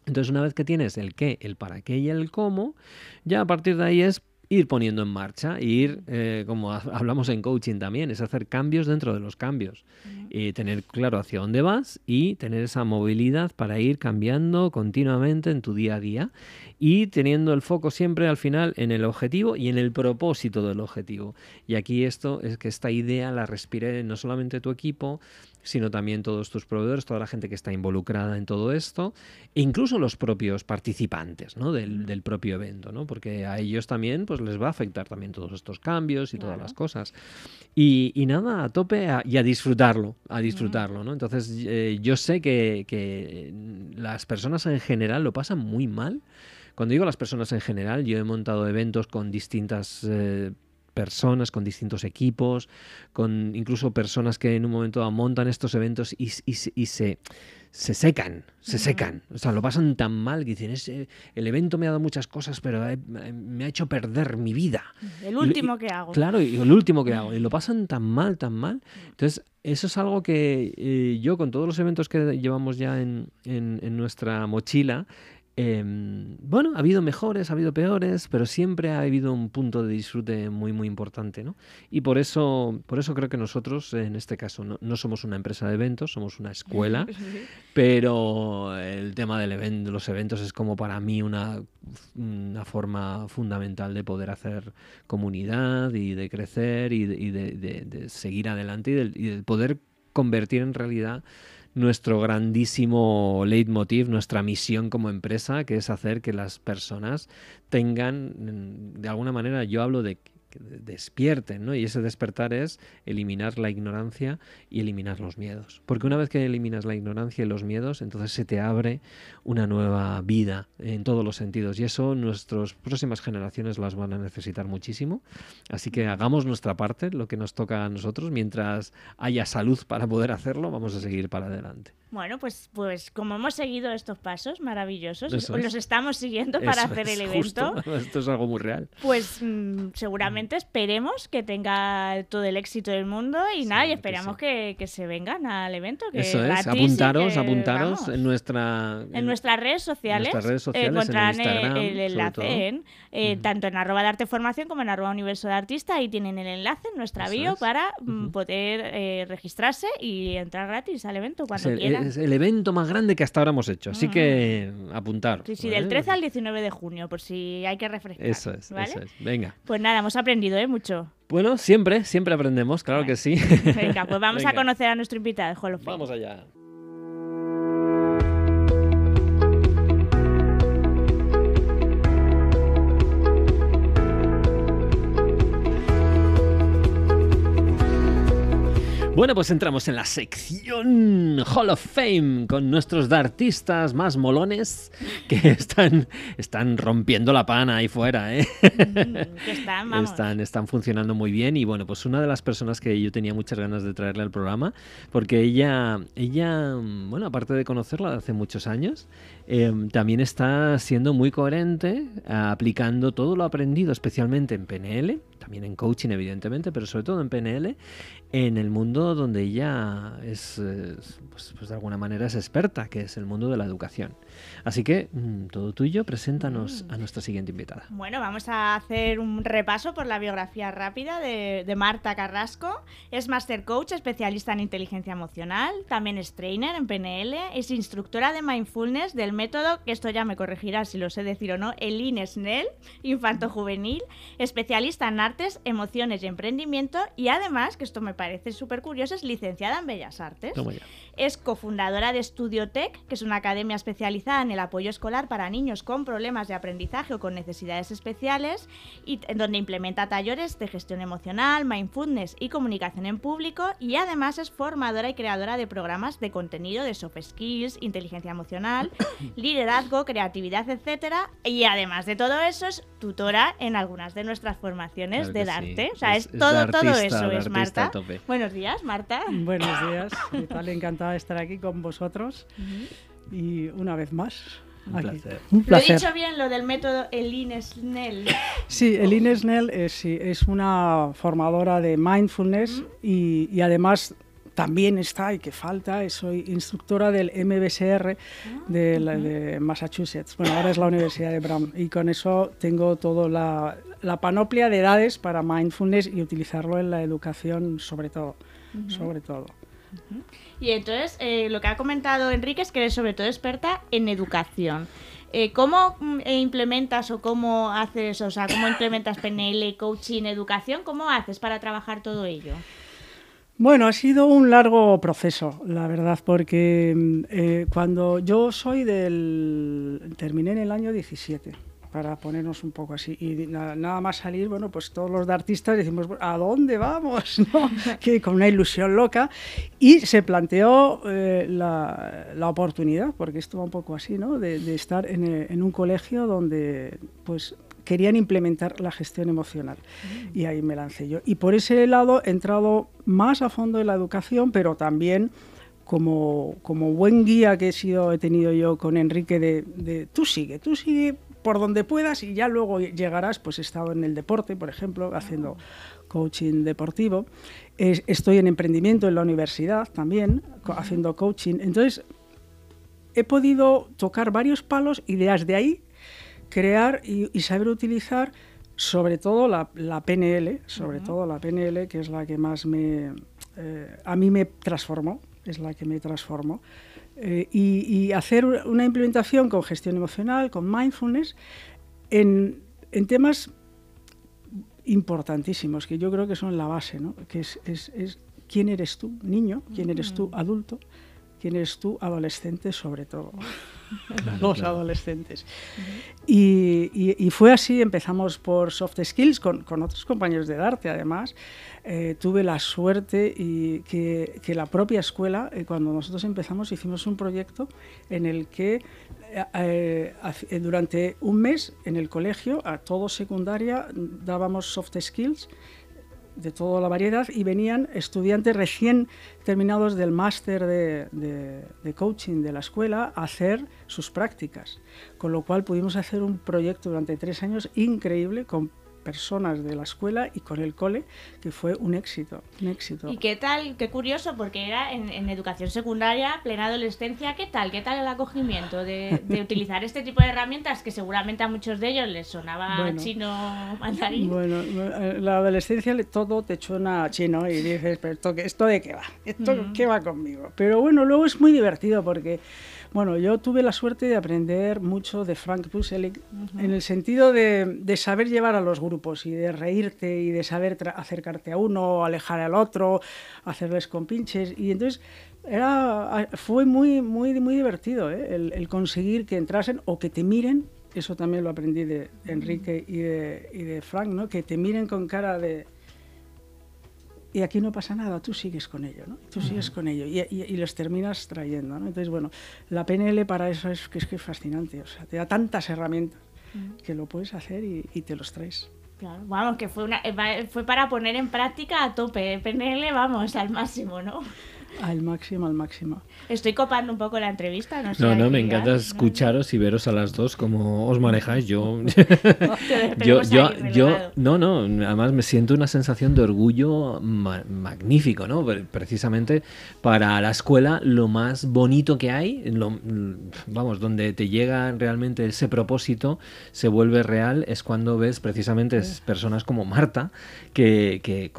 Speaker 1: Entonces, una vez que tienes el qué, el para qué y el cómo, ya a partir de ahí es ir poniendo en marcha, ir, eh, como hablamos en coaching también, es hacer cambios dentro de los cambios. Y tener claro hacia dónde vas y tener esa movilidad para ir cambiando continuamente en tu día a día y teniendo el foco siempre al final en el objetivo y en el propósito del objetivo. Y aquí esto es que esta idea la respire no solamente tu equipo, sino también todos tus proveedores, toda la gente que está involucrada en todo esto, e incluso los propios participantes ¿no? del, propio evento, ¿no? porque a ellos también pues, les va a afectar también todos estos cambios y todas las cosas. Y, nada, a tope y a disfrutarlo, a disfrutarlo. ¿no? Entonces eh, yo sé que, que las personas en general lo pasan muy mal. Cuando digo las personas en general, yo he montado eventos con distintas eh, personas, con distintos equipos, con incluso personas que en un momento montan estos eventos y, se, se secan, se secan. O sea, lo pasan tan mal que dicen, el evento me ha dado muchas cosas, pero me ha hecho perder mi vida.
Speaker 2: El último que hago.
Speaker 1: Claro, y el último que hago. Y lo pasan tan mal, tan mal. Entonces, eso es algo que eh, yo con todos los eventos que llevamos ya en, en nuestra mochila, Em, bueno, ha habido mejores, ha habido peores, pero siempre ha habido un punto de disfrute muy, muy importante, ¿no? Y por eso, por eso creo que nosotros, en este caso, no, somos una empresa de eventos, somos una escuela, pero el tema del evento, los eventos es como para mí una, una forma fundamental de poder hacer comunidad y de crecer y de, seguir adelante y de poder convertir en realidad nuestro grandísimo leitmotiv, nuestra misión como empresa, que es hacer que las personas tengan, de alguna manera, yo hablo de despierten, ¿no? Y ese despertar es eliminar la ignorancia y eliminar los miedos. Porque una vez que eliminas la ignorancia y los miedos, entonces se te abre una nueva vida en todos los sentidos. Y eso nuestras próximas generaciones las van a necesitar muchísimo. Así que hagamos nuestra parte, lo que nos toca a nosotros. Mientras haya salud para poder hacerlo, vamos a seguir para adelante.
Speaker 2: Bueno, pues, pues como hemos seguido estos pasos maravillosos, los estamos siguiendo para hacer el evento.
Speaker 1: Esto es algo muy real.
Speaker 2: Pues mm, seguramente esperemos que tenga todo el éxito del mundo y nada, y esperamos que, se vengan al evento. Que
Speaker 1: Eso es, apuntaros, apuntaros en nuestra...
Speaker 2: En, nuestras redes sociales,
Speaker 1: nuestras redes sociales encontrarán
Speaker 2: el, enlace en, eh, tanto en arroba de arte formación como en arroba universo de artista, ahí tienen el enlace en nuestra bio para mm, poder eh, registrarse y entrar gratis al evento cuando quieran
Speaker 1: es el evento más grande que hasta ahora hemos hecho. Así que apuntar.
Speaker 2: Sí, sí, del 13 al 19 de junio, por si hay que refrescar.
Speaker 1: Eso es, eso es. Venga.
Speaker 2: Pues nada, hemos aprendido, ¿eh? Mucho.
Speaker 1: Bueno, siempre, siempre aprendemos, claro que sí.
Speaker 2: Venga, pues vamos a conocer a nuestro invitado,
Speaker 1: Vamos allá. Bueno, pues entramos en la sección Hall of Fame con nuestros artistas más molones que están, están rompiendo la pana ahí fuera. ¿eh?
Speaker 2: Mm, están,
Speaker 1: están, están funcionando muy bien y bueno, pues una de las personas que yo tenía muchas ganas de traerle al programa porque ella, ella bueno, aparte de conocerla hace muchos años, Em, también está siendo muy coherente, aplicando todo lo aprendido, especialmente en PNL, también en coaching evidentemente, pero sobre todo en PNL, en el mundo donde ella es, pues, pues, de alguna manera es experta, que es el mundo de la educación. Así que, mm, todo tuyo, preséntanos mm. a nuestra siguiente invitada.
Speaker 2: Bueno, vamos a hacer un repaso por la biografía rápida de, de Marta Carrasco. Es Master Coach, especialista en inteligencia emocional, también es trainer en PNL, es instructora de mindfulness del método, que esto ya me corregirá si lo sé decir o no, el INESNEL, infanto juvenil, especialista en artes, emociones y emprendimiento y además, que esto me parece súper curioso, es licenciada en Bellas Artes. Es cofundadora de Tech, que es una academia especializada en el apoyo escolar para niños con problemas de aprendizaje o con necesidades especiales y en donde implementa talleres de gestión emocional, mindfulness y comunicación en público y además es formadora y creadora de programas de contenido de soft skills, inteligencia emocional liderazgo, creatividad, etcétera. Y además de todo eso, es tutora en algunas de nuestras formaciones de arte. O sea, es, todo, todo eso es Marta. Buenos días, Marta.
Speaker 4: Buenos días, ¿qué tal? Encantada de estar aquí con vosotros. Y una vez más,
Speaker 1: un placer.
Speaker 2: Lo he dicho bien lo del método Eline Snell.
Speaker 4: Sí, Eline Snell es, es una formadora de mindfulness y, y, además también está y que falta, soy instructora del MBSR ah, de, Massachusetts. Bueno, ahora es la Universidad de Brown y con eso tengo toda la, la panoplia de edades para mindfulness y utilizarlo en la educación sobre todo. Sobre todo.
Speaker 2: Y entonces, eh, lo que ha comentado Enrique es que eres sobre todo experta en educación. Eh, ¿Cómo mm, implementas o cómo haces, o sea, cómo implementas PNL, coaching, educación? ¿Cómo haces para trabajar todo ello?
Speaker 4: Bueno, ha sido un largo proceso, la verdad, porque mm, eh, cuando yo soy del... terminé en el año 17 para ponernos un poco así. Y nada, más salir, bueno, pues todos los de artistas decimos, ¿a dónde vamos? ¿No? que con una ilusión loca. Y se planteó eh, la, la, oportunidad, porque esto va un poco así, ¿no? De, de estar en, eh, en, un colegio donde, pues, querían implementar la gestión emocional. Mm. Y ahí me lancé yo. Y por ese lado he entrado más a fondo en la educación, pero también como, como buen guía que he, sido, he tenido yo con Enrique de, de tú sigue, tú sigue por donde puedas y ya luego llegarás, pues he estado en el deporte, por ejemplo, haciendo coaching deportivo. estoy en emprendimiento en la universidad también, haciendo coaching. Entonces, he podido tocar varios palos y desde ahí crear y, saber utilizar sobre todo la, PNL, sobre todo la PNL, que es la que más me, eh, a mí me transformó, es la que me transformó. Eh, y, hacer una implementación con gestión emocional, con mindfulness, en, en, temas importantísimos, que yo creo que son la base, ¿no? que es, es, es quién eres tú, niño, quién eres tú, adulto, quién eres tú, adolescente sobre todo. Los adolescentes. y, fue así, empezamos por soft skills con, con otros compañeros de arte además. Eh, tuve la suerte y que, que la propia escuela, eh, cuando nosotros empezamos, hicimos un proyecto en el que eh, durante un mes en el colegio, a todo secundaria, dábamos soft skills de toda la variedad y venían estudiantes recién terminados del máster de, de, coaching de la escuela a hacer sus prácticas, con lo cual pudimos hacer un proyecto durante tres años increíble con personas de la escuela y con el cole, que fue un éxito, un éxito.
Speaker 2: ¿Y qué tal? Qué curioso, porque era en, educación secundaria, plena adolescencia, ¿qué tal? ¿Qué tal el acogimiento de, utilizar este tipo de herramientas que seguramente a muchos de ellos les sonaba chino mandarín?
Speaker 4: Bueno, eh, la adolescencia todo te suena chino y dices, pero esto, ¿esto de qué va? ¿Esto mm. qué va conmigo? Pero bueno, luego es muy divertido porque bueno, yo tuve la suerte de aprender mucho de Frank Puselic en el sentido de, saber llevar a los grupos y de reírte y de saber acercarte a uno, alejar al otro, hacerles compinches. Y entonces era, fue muy, muy, muy divertido ¿eh? el, conseguir que entrasen o que te miren. Eso también lo aprendí de Enrique y de, y de Frank, ¿no? que te miren con cara de, y aquí no pasa nada, tú sigues con ello, ¿no? Tú sigues con ello y, y, los terminas trayendo, ¿no? Entonces, bueno, la PNL para eso es que es, que es fascinante, o sea, te da tantas herramientas que lo puedes hacer y, te los traes.
Speaker 2: Claro, vamos, que fue, una, eh, fue para poner en práctica a tope, PNL, vamos, al máximo, ¿no?
Speaker 4: Al máximo, al máximo.
Speaker 2: Estoy copando un poco la entrevista. No,
Speaker 1: no, no me encanta escucharos y veros a las dos cómo os manejáis. Yo, yo, yo, yo, no, no, además me siento una sensación de orgullo magnífico, ¿no? Precisamente para la escuela lo más bonito que hay, lo, vamos, donde te llega realmente ese propósito, se vuelve real, es cuando ves precisamente personas como Marta, que, que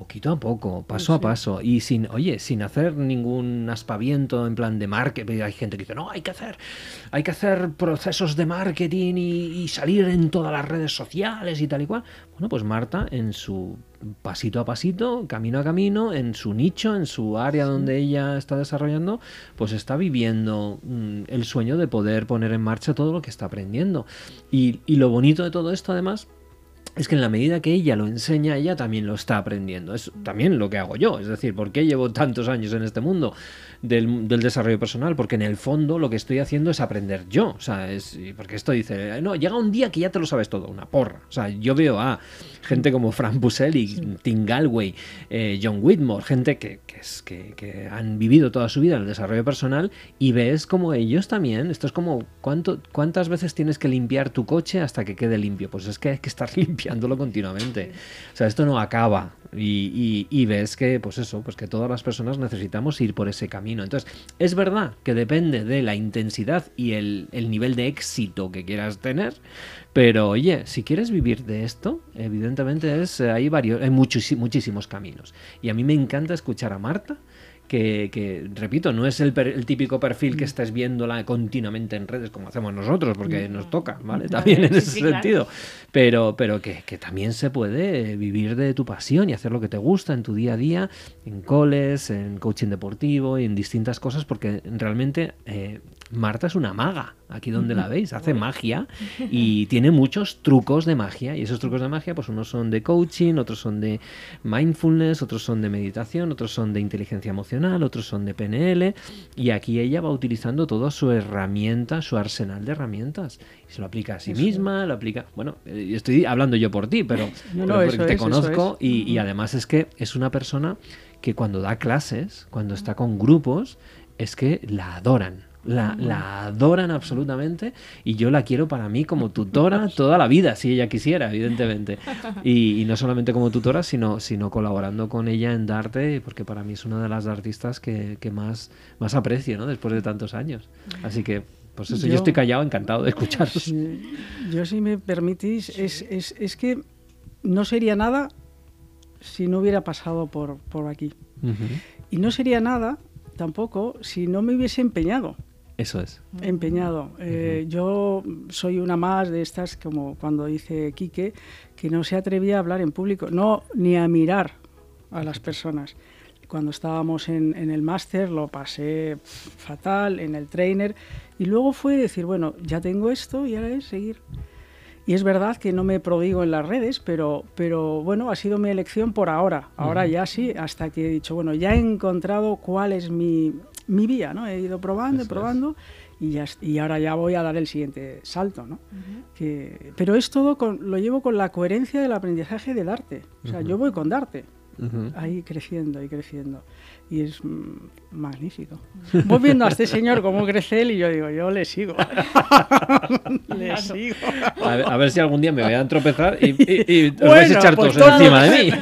Speaker 1: poquito a poco, paso a paso, y sin, oye, sin hacer ningún aspaviento en plan de marketing. Hay gente que dice, no, hay que hacer, hay que hacer procesos de marketing y, salir en todas las redes sociales y tal y cual. Bueno, pues Marta, en su pasito a pasito, camino a camino, en su nicho, en su área donde ella está desarrollando, pues está viviendo mm, el sueño de poder poner en marcha todo lo que está aprendiendo. Y, y lo bonito de todo esto, además, es que en la medida que ella lo enseña, ella también lo está aprendiendo. Es también lo que hago yo. Es decir, ¿por qué llevo tantos años en este mundo del, desarrollo personal? Porque en el fondo lo que estoy haciendo es aprender yo. O sea, es, porque esto dice, no, llega un día que ya te lo sabes todo, una porra. O sea, yo veo a gente como Frank Busell Tim Galway, eh, John Whitmore, gente que, es, que, han vivido toda su vida en el desarrollo personal y ves como ellos también, esto es como, ¿cuánto, ¿cuántas veces tienes que limpiar tu coche hasta que quede limpio? Pues es que hay que estar limpiándolo continuamente. O sea, esto no acaba. Y, ves que, pues eso, pues que todas las personas necesitamos ir por ese camino. Entonces, es verdad que depende de la intensidad y el, el nivel de éxito que quieras tener, pero oye, si quieres vivir de esto, evidentemente es, hay varios, hay muchos, muchísimos caminos. Y a mí me encanta escuchar a Marta que, repito, no es el, típico perfil que mm. estés viéndola continuamente en redes como hacemos nosotros, porque mm. nos toca, ¿vale? También en ese sentido. Pero, pero que, también se puede vivir de tu pasión y hacer lo que te gusta en tu día a día, en coles, en coaching deportivo y en distintas cosas, porque realmente eh, Marta es una maga, aquí donde la veis, hace magia y tiene muchos trucos de magia. Y esos trucos de magia, pues unos son de coaching, otros son de mindfulness, otros son de meditación, otros son de inteligencia emocional, otros son de PNL. Y aquí ella va utilizando toda su herramienta, su arsenal de herramientas. Y se lo aplica a sí misma, lo aplica. Bueno, eh, estoy hablando yo por ti, pero, te conozco y, y además es que es una persona que cuando da clases, cuando está con grupos, es que la adoran. La, la, adoran absolutamente y yo la quiero para mí como tutora toda la vida, si ella quisiera, evidentemente. Y, no solamente como tutora, sino, sino colaborando con ella en Darte, porque para mí es una de las artistas que, que más, más aprecio ¿no? después de tantos años. Así que pues eso, yo, estoy callado, encantado de escucharos.
Speaker 4: yo, si me permitís, es, es, es, que no sería nada si no hubiera pasado por, por aquí. Y no sería nada tampoco si no me hubiese empeñado.
Speaker 1: Eso es.
Speaker 4: Empeñado. Eh, yo soy una más de estas, como cuando dice Quique, que no se atrevía a hablar en público, no ni a mirar a las personas. Cuando estábamos en, en el máster lo pasé fatal, en el trainer, y luego fue decir, bueno, ya tengo esto y ahora es seguir. Y es verdad que no me prodigo en las redes, pero, pero bueno, ha sido mi elección por ahora. Ahora ya sí, hasta que he dicho, bueno, ya he encontrado cuál es mi, mi vía, ¿no? He ido probando, y probando y, ya, y ahora ya voy a dar el siguiente salto, ¿no? que, pero es todo, con, lo llevo con la coherencia del aprendizaje de Darte. O sea, yo voy con Darte, ahí creciendo y creciendo y es magnífico. Voy viendo a este señor cómo crece él y yo digo, yo le sigo. le sigo.
Speaker 1: A ver, si algún día me voy a tropezar y, y, os vais a echar pues todos encima de mí.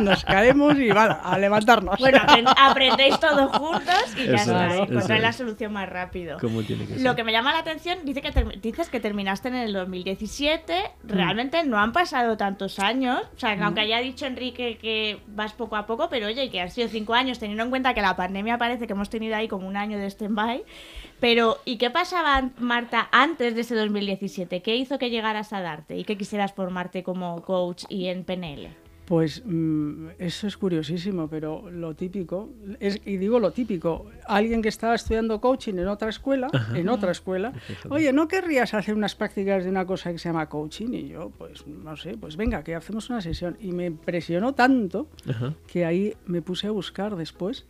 Speaker 4: Nos caemos y vale, a levantarnos.
Speaker 2: Bueno, aprendéis todos juntos y ya está. Encontráis la solución más rápido.
Speaker 1: Tiene que
Speaker 2: Lo que me llama la atención, dice que dices que terminaste en el 2017. Mm. Realmente no han pasado tantos años. O sea, aunque haya dicho Enrique que vas poco a poco, pero oye, que han sido cinco años años, teniendo en cuenta que la pandemia parece que hemos tenido ahí como un año de stand-by. Pero, ¿y qué pasaba, Marta, antes de ese 2017? ¿Qué hizo que llegaras a darte y que quisieras formarte como coach y en PNL?
Speaker 4: Pues mm, eso es curiosísimo, pero lo típico, es, y digo lo típico, alguien que estaba estudiando coaching en otra escuela, en otra escuela, oye, ¿no querrías hacer unas prácticas de una cosa que se llama coaching? Y yo, pues no sé, pues venga, que hacemos una sesión. Y me impresionó tanto que ahí me puse a buscar después,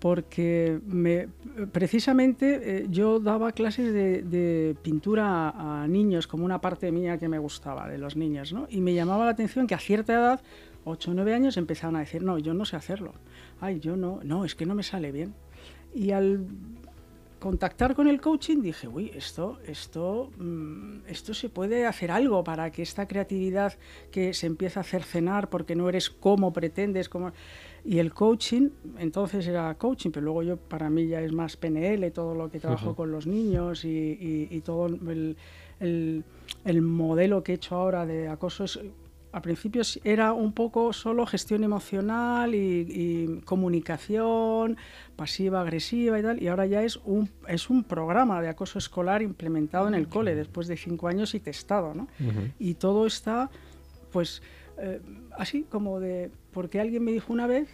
Speaker 4: porque me, precisamente eh, yo daba clases de, pintura a, a niños como una parte mía que me gustaba, de los niños, ¿no? Y me llamaba la atención que a cierta edad 8 o 9 años empezaron a decir, no, yo no sé hacerlo. Ay, yo no, no, es que no me sale bien. Y al contactar con el coaching dije, uy, esto, esto, mm, esto se puede hacer algo para que esta creatividad que se empieza a hacer cenar porque no eres como pretendes, como... Y el coaching, entonces era coaching, pero luego yo, para mí ya es más PNL, todo lo que trabajo con los niños y, todo el, el, el, modelo que he hecho ahora de acoso es a principios era un poco solo gestión emocional y, comunicación pasiva, agresiva y tal, y ahora ya es un, es un programa de acoso escolar implementado en el cole después de cinco años y testado, ¿no? Y todo está, pues, eh, así como de, porque alguien me dijo una vez,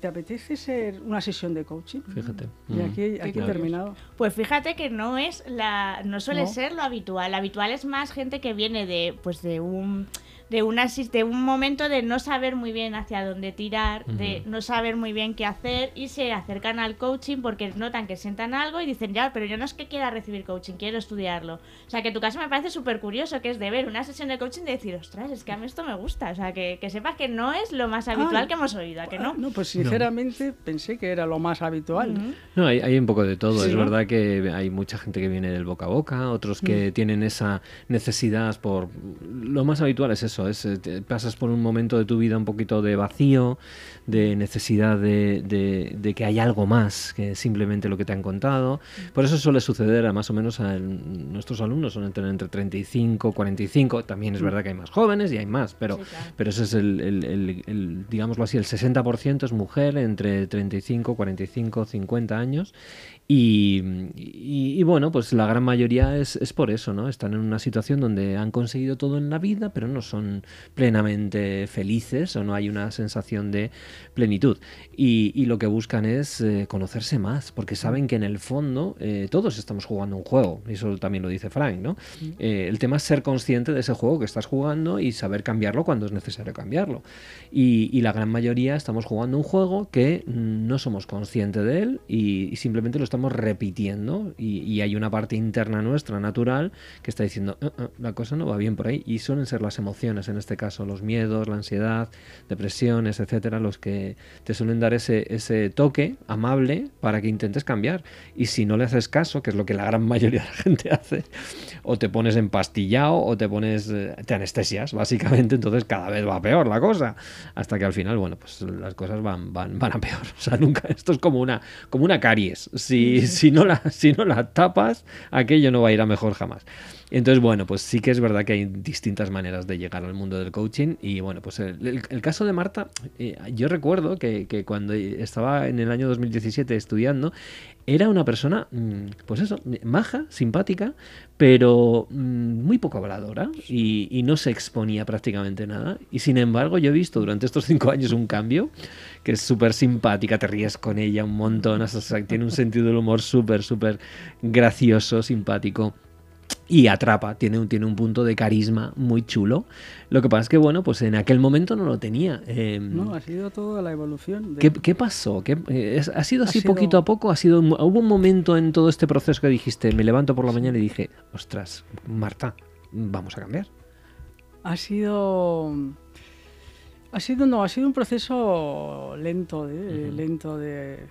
Speaker 4: ¿Te apetece ser una sesión de coaching?
Speaker 1: Fíjate.
Speaker 4: Y aquí, aquí he terminado.
Speaker 2: Pues fíjate que no es la, no suele ser lo habitual. Lo habitual es más gente que viene de, pues de un de, una, de un momento de no saber muy bien hacia dónde tirar, de no saber muy bien qué hacer y se acercan al coaching porque notan que sientan algo y dicen, ya, pero yo no es que quiera recibir coaching, quiero estudiarlo. O sea, que tu caso me parece súper curioso, que es de ver una sesión de coaching y decir, ostras, es que a mí esto me gusta. O sea, que, que sepas que no es lo más habitual que hemos oído, que no?
Speaker 4: No, pues sinceramente pensé que era lo más habitual.
Speaker 1: No, hay, hay, un poco de todo. es verdad que hay mucha gente que viene del boca a boca, otros que tienen esa necesidad por... Lo más habitual es eso es, eh, pasas por un momento de tu vida un poquito de vacío, de necesidad de, que haya algo más que simplemente lo que te han contado. Por eso suele suceder a más o menos a nuestros alumnos, son entre, entre 35, 45, también es mm. verdad que hay más jóvenes y hay más, pero, pero ese es el, el, digámoslo así, el 60% es mujer entre 35, 45, 50 años y, bueno, pues la gran mayoría es, es, por eso, ¿no? Están en una situación donde han conseguido todo en la vida, pero no son plenamente felices o no hay una sensación de plenitud. Y, lo que buscan es eh, conocerse más, porque saben que en el fondo eh, todos estamos jugando un juego, y eso también lo dice Frank, ¿no? Eh, el tema es ser consciente de ese juego que estás jugando y saber cambiarlo cuando es necesario cambiarlo. Y, y la gran mayoría estamos jugando un juego que no somos conscientes de él y simplemente lo estamos repitiendo y, hay una parte interna nuestra, natural, que está diciendo, ah, ah, la cosa no va bien por ahí y suelen ser las emociones en este caso los miedos, la ansiedad, depresiones, etcétera, los que te suelen dar ese, ese toque amable para que intentes cambiar. Y si no le haces caso, que es lo que la gran mayoría de la gente hace, o te pones empastillado o te pones, eh, te anestesias, básicamente, entonces cada vez va peor la cosa. Hasta que al final, bueno, pues las cosas van, van, van a peor. O sea, nunca, esto es como una, como una caries. Si, si, no la, si no la tapas, aquello no va a ir a mejor jamás. Entonces, bueno, pues sí que es verdad que hay distintas maneras de llegar al mundo del coaching. Y bueno, pues el, caso de Marta, eh, yo recuerdo que, cuando estaba en el año 2017 estudiando, era una persona, mm, pues eso, maja, simpática, pero mm, muy poco habladora y, y, no se exponía prácticamente nada. Y sin embargo, yo he visto durante estos cinco años un cambio que es súper simpática, te ríes con ella un montón, tiene un sentido del humor súper, súper gracioso, simpático y atrapa, tiene un, tiene un punto de carisma muy chulo. Lo que pasa es que, bueno, pues en aquel momento no lo tenía.
Speaker 4: Em, no, ha sido toda la evolución.
Speaker 1: ¿Qué, pasó? ¿Qué, eh, ¿Ha sido así poquito a poco? ¿Ha sido, ¿Hubo un momento en todo este proceso que dijiste, me levanto por la mañana y dije, ostras, Marta, vamos a cambiar?
Speaker 4: Ha sido... Ha sido, no, ha sido un proceso lento, de, lento de...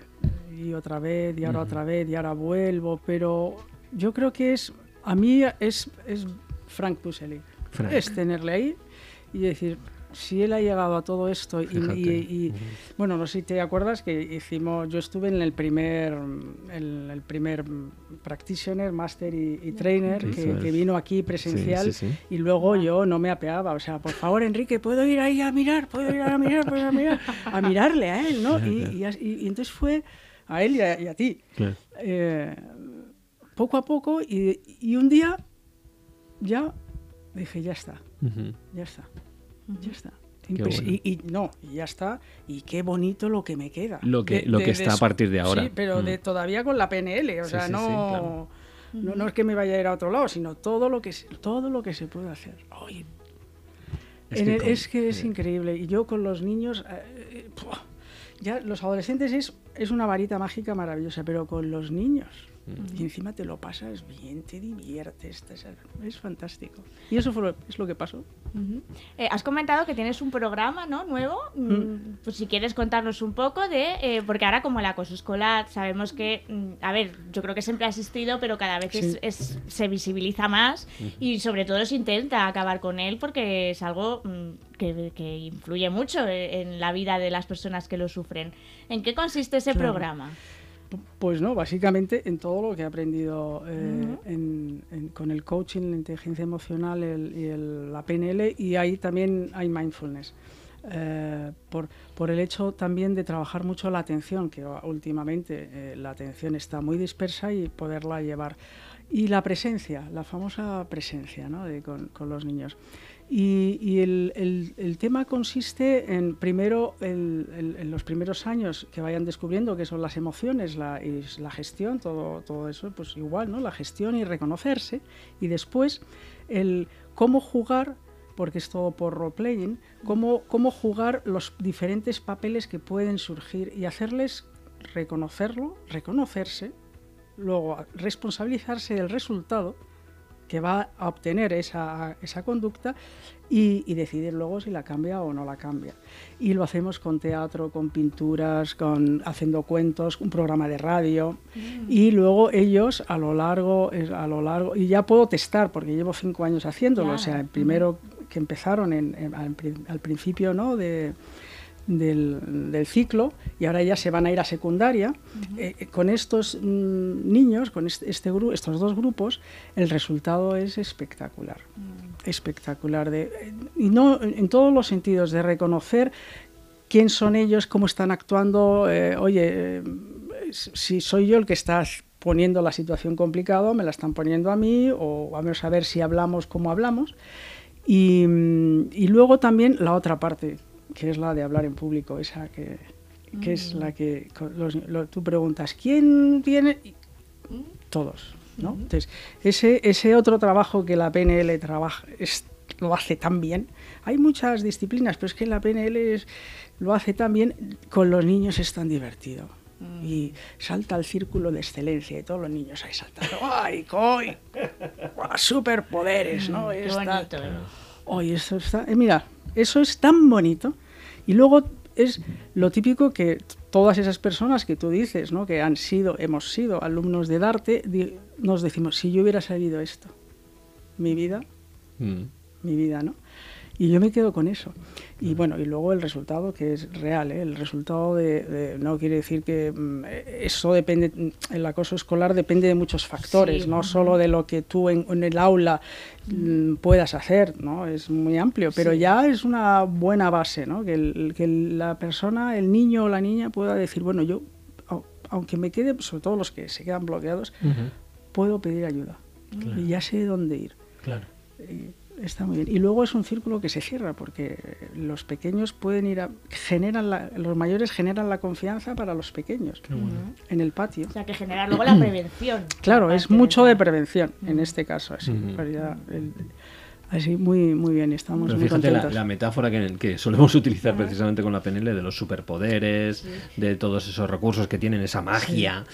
Speaker 4: Y otra vez, y ahora otra vez, y ahora vuelvo, pero yo creo que es a mí es, es Frank Pusely. Es tenerle ahí y decir, si él ha llegado a todo esto y, bueno, no sé si te acuerdas que hicimos, yo estuve en el primer, el, el primer practitioner, master y, trainer que, vino aquí presencial y luego yo no me apeaba, o sea, por favor Enrique, puedo ir ahí a mirar, puedo ir a mirar, puedo ir a mirar, a mirarle a él, ¿no? Y, entonces fue a él y a, ti. Eh, poco a poco y, un día ya dije, ya está, ya está, ya está. Y, no, ya está. Y qué bonito lo que me queda.
Speaker 1: Lo que, lo que está a partir de ahora.
Speaker 4: Sí, pero de, mm. todavía con la PNL. O sea, no, no, es que me vaya a ir a otro lado, sino todo lo que, todo lo que se puede hacer. es, que, es, increíble. Y yo con los niños, eh, eh, ya los adolescentes es, es una varita mágica maravillosa, pero con los niños y encima te lo pasas bien, te diviertes, es fantástico. Y eso fue es lo que pasó.
Speaker 2: Eh, has comentado que tienes un programa ¿no? nuevo, mm, mm. pues si quieres contarnos un poco de, eh, porque ahora como el acoso escolar sabemos que, mm, a ver, yo creo que siempre ha existido, pero cada vez es, se visibiliza más y sobre todo se intenta acabar con él porque es algo que, que, influye mucho eh, en la vida de las personas que lo sufren. ¿En qué consiste ese programa?
Speaker 4: Pues no, básicamente en todo lo que he aprendido eh, con el coaching, la inteligencia emocional y la PNL y ahí también hay mindfulness. Eh, por, por, el hecho también de trabajar mucho la atención, que últimamente eh, la atención está muy dispersa y poderla llevar. Y la presencia, la famosa presencia ¿no? de, con, con los niños. Y, el, tema consiste en, primero, en los primeros años que vayan descubriendo qué son las emociones la, y la gestión, todo, todo eso, pues igual, ¿no? La gestión y reconocerse. Y después, el cómo jugar, porque es todo por role-playing, cómo, cómo jugar los diferentes papeles que pueden surgir y hacerles reconocerlo, reconocerse, luego responsabilizarse del resultado que va a obtener esa, esa conducta y, decidir luego si la cambia o no la cambia. Y lo hacemos con teatro, con pinturas, con haciendo cuentos, un programa de radio mm. y luego ellos a lo largo, a lo largo y ya puedo testar porque llevo cinco años haciéndolo, o sea, primero que empezaron en, al, principio, ¿no? De, del, ciclo y ahora ya se van a ir a secundaria. Eh, eh, con estos mm, niños, con este, este estos dos grupos, el resultado es espectacular. Mm. Espectacular. De, eh, y no en todos los sentidos, de reconocer quién son ellos, cómo están actuando. oye, si soy yo el que está poniendo la situación complicada, me la están poniendo a mí, o vamos a ver si hablamos como hablamos. Y, mm, y luego también la otra parte, que es la de hablar en público, esa que, que es la que tú preguntas, ¿quién tiene? Todos, ¿no? Entonces, ese, ese otro trabajo que la PNL trabaja, lo hace tan bien. Hay muchas disciplinas, pero es que la PNL lo hace tan bien, con los niños es tan divertido. Mm. Y salta al círculo de excelencia y todos los niños ahí saltando. ¡Ay, coy! ¡Superpoderes! ¿no?
Speaker 2: Qué bonito.
Speaker 4: Oye, eso está, eh, mira, eso es tan bonito. Y luego es lo típico que todas esas personas que tú dices, ¿no? que han sido, hemos sido alumnos de arte, nos decimos, si yo hubiera sabido esto, mi vida, mm. mi vida, ¿no? Y yo me quedo con eso. Y bueno, y luego el resultado que es real, ¿eh? el resultado de, no quiere decir que mm, eso depende, el acoso escolar depende de muchos factores, no solo de lo que tú en, el aula mm, puedas hacer, ¿no? Es muy amplio, pero ya es una buena base, ¿no? Que, que la persona, el niño o la niña pueda decir, bueno, yo, aunque me quede, sobre todo los que se quedan bloqueados, puedo pedir ayuda. Y ya sé dónde ir.
Speaker 1: Claro
Speaker 4: está muy bien. Y luego es un círculo que se cierra, porque los pequeños pueden ir a. generan los mayores generan la confianza para los pequeños en el patio.
Speaker 2: O sea, que genera luego la prevención.
Speaker 4: Claro, es mucho de prevención en este caso. Así, Así, muy, muy bien, estamos muy fíjate
Speaker 1: La, metáfora que, que, solemos utilizar precisamente con la PNL de los superpoderes, de todos esos recursos que tienen, esa magia,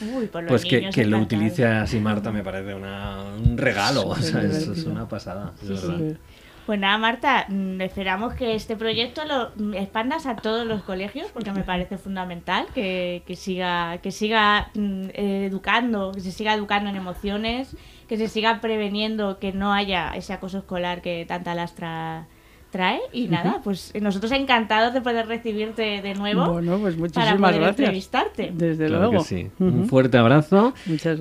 Speaker 1: pues que, que lo utilice así Marta me parece una, un regalo, o sea, es, es, una pasada, es verdad.
Speaker 2: Pues nada, Marta, mm, esperamos que este proyecto lo expandas a todos los colegios, porque me parece fundamental que, que siga, que siga mm, educando, que se siga educando en emociones, que se siga preveniendo que no haya ese acoso escolar que tanta lastra trae. Y nada, pues nosotros encantados de poder recibirte de nuevo.
Speaker 4: Bueno, pues muchísimas
Speaker 2: para poder
Speaker 4: gracias.
Speaker 2: entrevistarte.
Speaker 4: Desde luego.
Speaker 1: sí. Un fuerte abrazo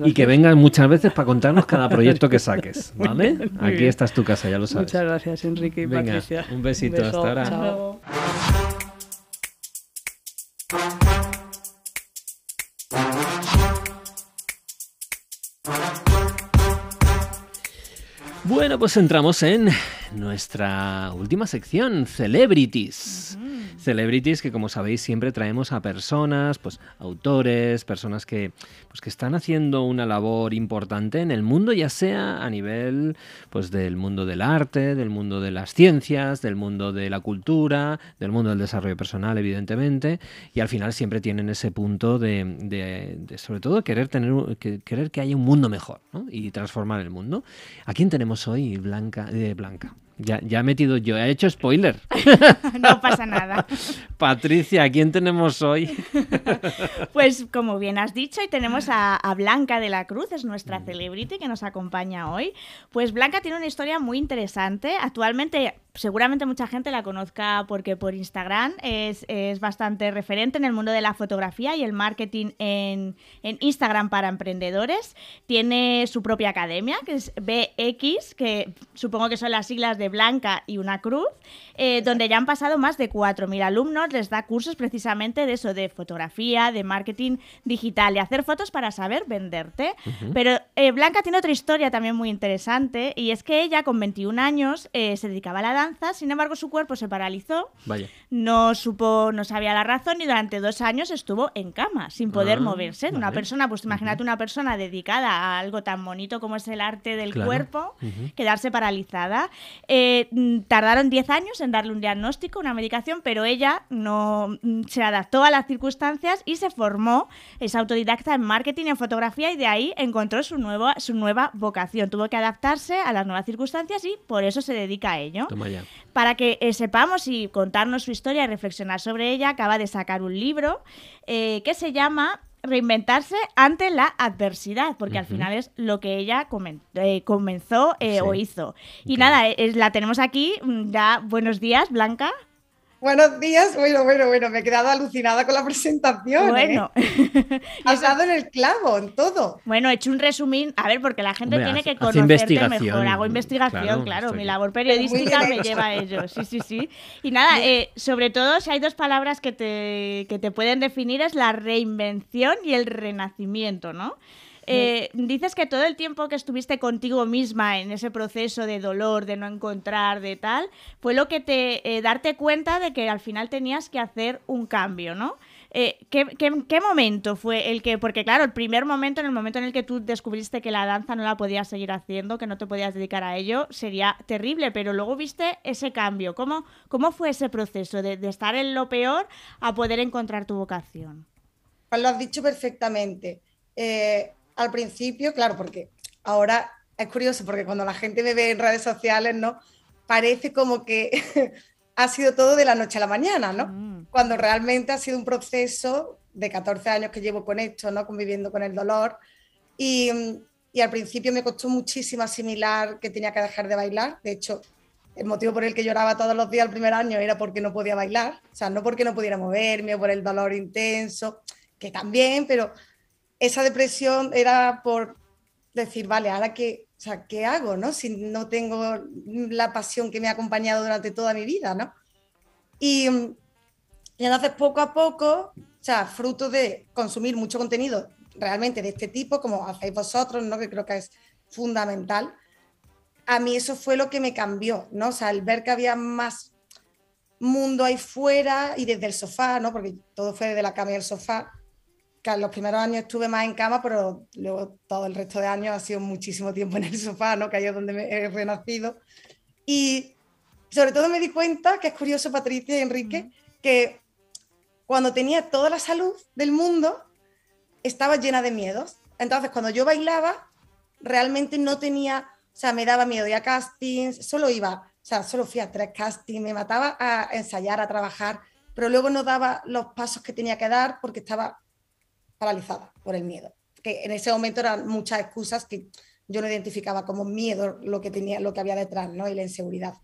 Speaker 1: y que vengas muchas veces para contarnos cada proyecto que saques. ¿Vale? Aquí está tu casa, ya lo sabes.
Speaker 4: Muchas gracias, Enrique y
Speaker 1: Venga,
Speaker 4: Patricia.
Speaker 1: Un besito, hasta ahora.
Speaker 2: Chao.
Speaker 1: Bueno, pues entramos en nuestra última sección, Celebrities. Celebrities que como sabéis siempre traemos a personas, pues autores, personas que, pues, que están haciendo una labor importante en el mundo, ya sea a nivel pues del mundo del arte, del mundo de las ciencias, del mundo de la cultura, del mundo del desarrollo personal, evidentemente, y al final siempre tienen ese punto de, sobre todo querer tener que, querer que haya un mundo mejor y transformar el mundo. ¿A quién tenemos hoy, Blanca? eh, Blanca. Ya, ya he metido yo, he hecho spoiler.
Speaker 2: no pasa nada.
Speaker 1: Patricia, ¿quién tenemos hoy?
Speaker 2: pues como bien has dicho, y tenemos a, Blanca de la Cruz, es nuestra mm. celebrity que nos acompaña hoy. Pues Blanca tiene una historia muy interesante. Actualmente seguramente mucha gente la conozca porque por Instagram es, bastante referente en el mundo de la fotografía y el marketing en, Instagram para emprendedores. Tiene su propia academia, que es BX, que supongo que son las siglas de Blanca y una cruz, eh, donde ya han pasado más de 4.000 alumnos. Les da cursos precisamente de eso, de fotografía, de marketing digital, y hacer fotos para saber venderte. Pero eh, Blanca tiene otra historia también muy interesante y es que ella con 21 años eh, se dedicaba a la sin embargo su cuerpo se paralizó, no supo, no sabía la razón y durante dos años estuvo en cama, sin poder ah, moverse. Una persona, pues imagínate una persona dedicada a algo tan bonito como es el arte del cuerpo, quedarse paralizada. Eh, mm, tardaron 10 años en darle un diagnóstico, una medicación, pero ella no mm, se adaptó a las circunstancias y se formó, es autodidacta en marketing y en fotografía y de ahí encontró su, nuevo, su nueva vocación. Tuvo que adaptarse a las nuevas circunstancias y por eso se dedica a ello. Para que eh, sepamos y contarnos su historia y reflexionar sobre ella, acaba de sacar un libro eh, que se llama reinventarse ante la adversidad, porque al final es lo que ella eh, comenzó o hizo. Y nada, la tenemos aquí. Mm, ya, buenos días, Blanca.
Speaker 5: Buenos días. Bueno, bueno, bueno, me he quedado alucinada con la presentación. ¿eh? Bueno, has dado en el clavo, en todo.
Speaker 2: Bueno, he hecho un resumín, a ver, porque la gente tiene que conocerte mejor. Hago investigación, claro. mi labor periodística me lleva a ello. Sí, sí, sí. Y nada, eh, sobre todo, si hay dos palabras que te, que te pueden definir, es la reinvención y el renacimiento, ¿no? Eh, dices que todo el tiempo que estuviste contigo misma en ese proceso de dolor, de no encontrar, de tal, fue lo que te eh, darte cuenta de que al final tenías que hacer un cambio, ¿no? Eh, ¿qué, qué, momento fue el que, porque claro, el primer momento, en el momento en el que tú descubriste que la danza no la podías seguir haciendo, que no te podías dedicar a ello, sería terrible, pero luego viste ese cambio. ¿Cómo, cómo fue ese proceso de, de estar en lo peor a poder encontrar tu vocación?
Speaker 5: Pues lo has dicho perfectamente. Eh, al principio, claro, porque ahora es curioso, porque cuando la gente me ve en redes sociales, ¿no? parece como que ha sido todo de la noche a la mañana, ¿no? Mm. Cuando realmente ha sido un proceso de 14 años que llevo con esto, ¿no? Conviviendo con el dolor. Y, y al principio me costó muchísimo asimilar que tenía que dejar de bailar. De hecho, el motivo por el que lloraba todos los días el primer año era porque no podía bailar, o sea, no porque no pudiera moverme o por el dolor intenso, que también, pero esa depresión era por decir, vale, ahora qué, o sea, ¿qué hago, no? Si no tengo la pasión que me ha acompañado durante toda mi vida, ¿no? Y, y entonces poco a poco, o sea, fruto de consumir mucho contenido realmente de este tipo, como hacéis vosotros, ¿no? Que creo que es fundamental a mí eso fue lo que me cambió, ¿no? O sea, el ver que había más mundo ahí fuera y desde el sofá, ¿no? Porque todo fue desde la cama y el sofá. Que en los primeros años estuve más en cama, pero luego todo el resto de años ha sido muchísimo tiempo en el sofá, ¿no? Que ahí es donde me he renacido. Y sobre todo me di cuenta, que es curioso, Patricia y Enrique, que cuando tenía toda la salud del mundo, estaba llena de miedos. Entonces, cuando yo bailaba, realmente no tenía o sea, me daba miedo ir a castings, solo iba, o sea, solo fui a tres castings, me mataba a ensayar, a trabajar, pero luego no daba los pasos que tenía que dar porque estaba paralizada por el miedo. Que en ese momento eran muchas excusas que yo no identificaba como miedo lo que tenía, lo que había detrás, ¿no? Y la inseguridad.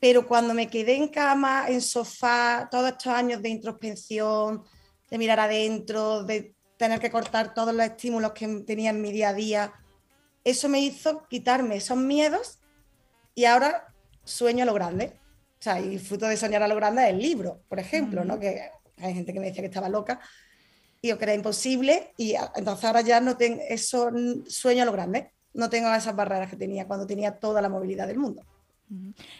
Speaker 5: Pero cuando me quedé en cama, en sofá, todos estos años de introspección, de mirar adentro, de tener que cortar todos los estímulos que tenía en mi día a día, eso me hizo quitarme esos miedos y ahora sueño a lo grande. O sea, y fruto de soñar a lo grande es el libro, por ejemplo, ¿no? Que hay gente que me decía que estaba loca y yo que era imposible y entonces ahora ya no tengo eso, sueño a lo grande. No tengo esas barreras que tenía cuando tenía toda la movilidad del mundo.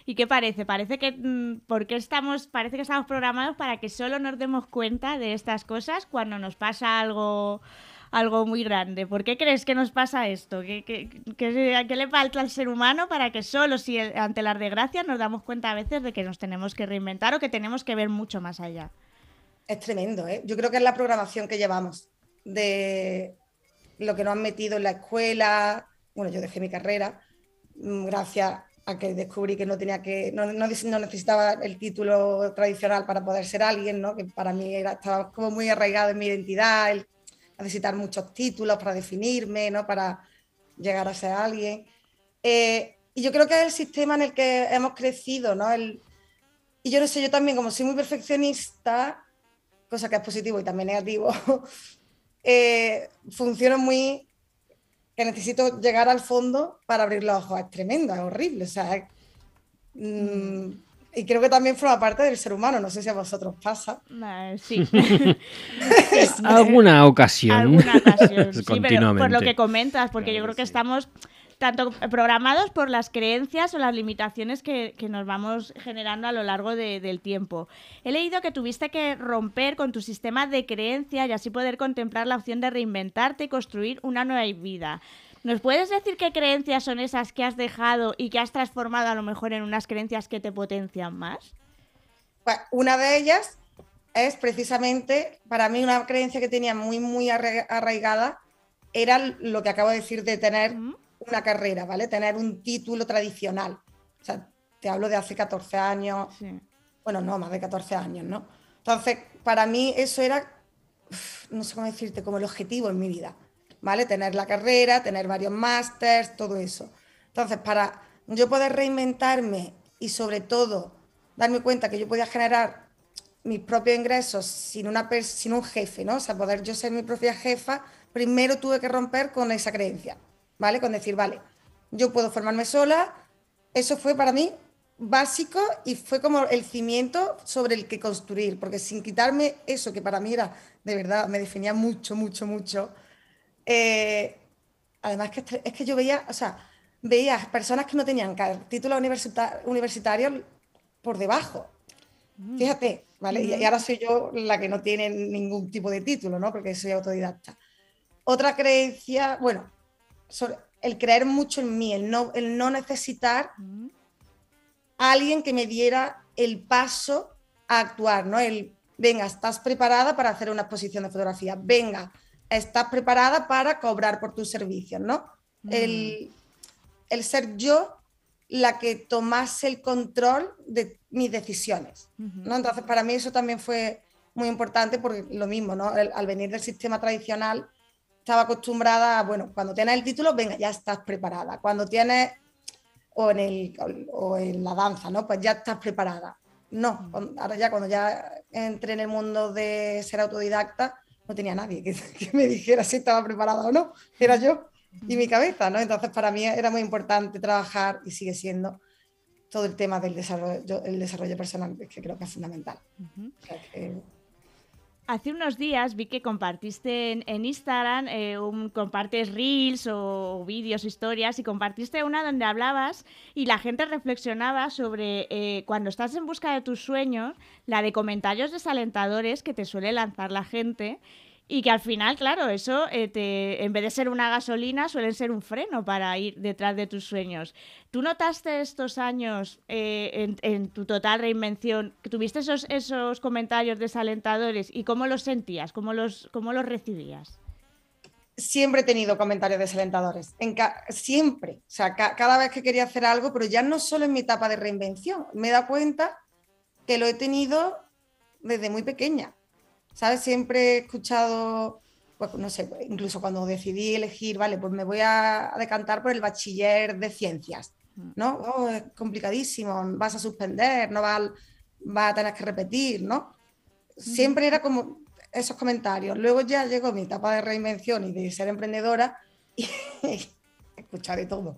Speaker 2: ¿Y qué parece? Parece que mm, porque estamos, parece que estamos programados para que solo nos demos cuenta de estas cosas cuando nos pasa algo algo muy grande. ¿Por qué crees que nos pasa esto? ¿Qué, qué, le falta al ser humano para que solo si ante las desgracias nos damos cuenta a veces de que nos tenemos que reinventar o que tenemos que ver mucho más allá?
Speaker 5: Es tremendo, ¿eh? Yo creo que es la programación que llevamos de lo que nos han metido en la escuela. Bueno, yo dejé mi carrera mm, gracias a que descubrí que no tenía que no, no, necesitaba el título tradicional para poder ser alguien, ¿no? que para mí era, estaba como muy arraigado en mi identidad, el necesitar muchos títulos para definirme, ¿no? para llegar a ser alguien. Eh, y yo creo que es el sistema en el que hemos crecido, ¿no? El, y yo no sé, yo también, como soy muy perfeccionista, cosa que es positivo y también negativo, eh, funciona muy que necesito llegar al fondo para abrir los ojos. Es tremendo, es horrible. O sea, mm, y creo que también forma parte del ser humano, no sé si a vosotros pasa.
Speaker 2: Sí.
Speaker 1: Alguna ocasión.
Speaker 2: Alguna ocasión, sí, pero por lo que comentas, porque yo creo que estamos tanto programados por las creencias o las limitaciones que, nos vamos generando a lo largo del tiempo. He leído que tuviste que romper con tu sistema de creencias y así poder contemplar la opción de reinventarte y construir una nueva vida. ¿Nos puedes decir qué creencias son esas que has dejado y que has transformado a lo mejor en unas creencias que te potencian más?
Speaker 5: Pues una de ellas es precisamente, para mí una creencia que tenía muy, muy arraigada, era lo que acabo de decir de tener una carrera, ¿vale? Tener un título tradicional. O sea, te hablo de hace 14 años, bueno, no, más de 14 años, ¿no? Entonces, para mí eso era, no sé cómo decirte, como el objetivo en mi vida. ¿vale? Tener la carrera, tener varios másters, todo eso. Entonces, para yo poder reinventarme y sobre todo darme cuenta que yo podía generar mis propios ingresos sin, una sin un jefe, ¿no? O sea, poder yo ser mi propia jefa, primero tuve que romper con esa creencia, ¿vale? Con decir, vale, yo puedo formarme sola. Eso fue para mí básico y fue como el cimiento sobre el que construir, porque sin quitarme eso que para mí era, de verdad, me definía mucho, mucho, mucho, eh, además, que es que yo veía, o sea, veía personas que no tenían títulos universitarios por debajo. Mm. Fíjate, ¿vale? Y, ahora soy yo la que no tiene ningún tipo de título, ¿no? Porque soy autodidacta. Otra creencia, bueno, el creer mucho en mí, el no, el no necesitar a alguien que me diera el paso a actuar, ¿no? El, venga, estás preparada para hacer una exposición de fotografía, venga, estás preparada para cobrar por tus servicios, ¿no? Mm. El, ser yo la que tomase el control de mis decisiones. ¿no? Entonces, para mí eso también fue muy importante porque lo mismo, ¿no? al venir del sistema tradicional, estaba acostumbrada bueno, cuando tienes el título, venga, ya estás preparada. Cuando tienes, o en, el, o en la danza, ¿no? Pues ya estás preparada. No, ahora ya cuando ya entré en el mundo de ser autodidacta, no tenía nadie que, que me dijera si estaba preparada o no, era yo y mi cabeza, ¿no? Entonces para mí era muy importante trabajar y sigue siendo todo el tema del desarrollo, el desarrollo personal, que creo que es fundamental.
Speaker 2: Hace unos días vi que compartiste en, Instagram, eh, un, compartes reels o vídeos, historias, y compartiste una donde hablabas y la gente reflexionaba sobre eh, cuando estás en busca de tus sueños, la de comentarios desalentadores que te suele lanzar la gente y que al final, claro, eso eh, te, en vez de ser una gasolina, suelen ser un freno para ir detrás de tus sueños. ¿Tú notaste estos años eh, en, tu total reinvención, tuviste esos, esos comentarios desalentadores y cómo los sentías, cómo los, cómo los recibías?
Speaker 5: Siempre he tenido comentarios desalentadores, en siempre, o sea, cada vez que quería hacer algo, pero ya no solo en mi etapa de reinvención, me he dado cuenta que lo he tenido desde muy pequeña ¿sabes? Siempre he escuchado, pues, no sé, incluso cuando decidí elegir, vale, pues me voy a decantar por el bachiller de ciencias, mm. ¿no? Oh, es complicadísimo, vas a suspender, no vas, a tener que repetir, ¿no? Siempre era como esos comentarios. Luego ya llegó mi etapa de reinvención y de ser emprendedora y escuché de todo.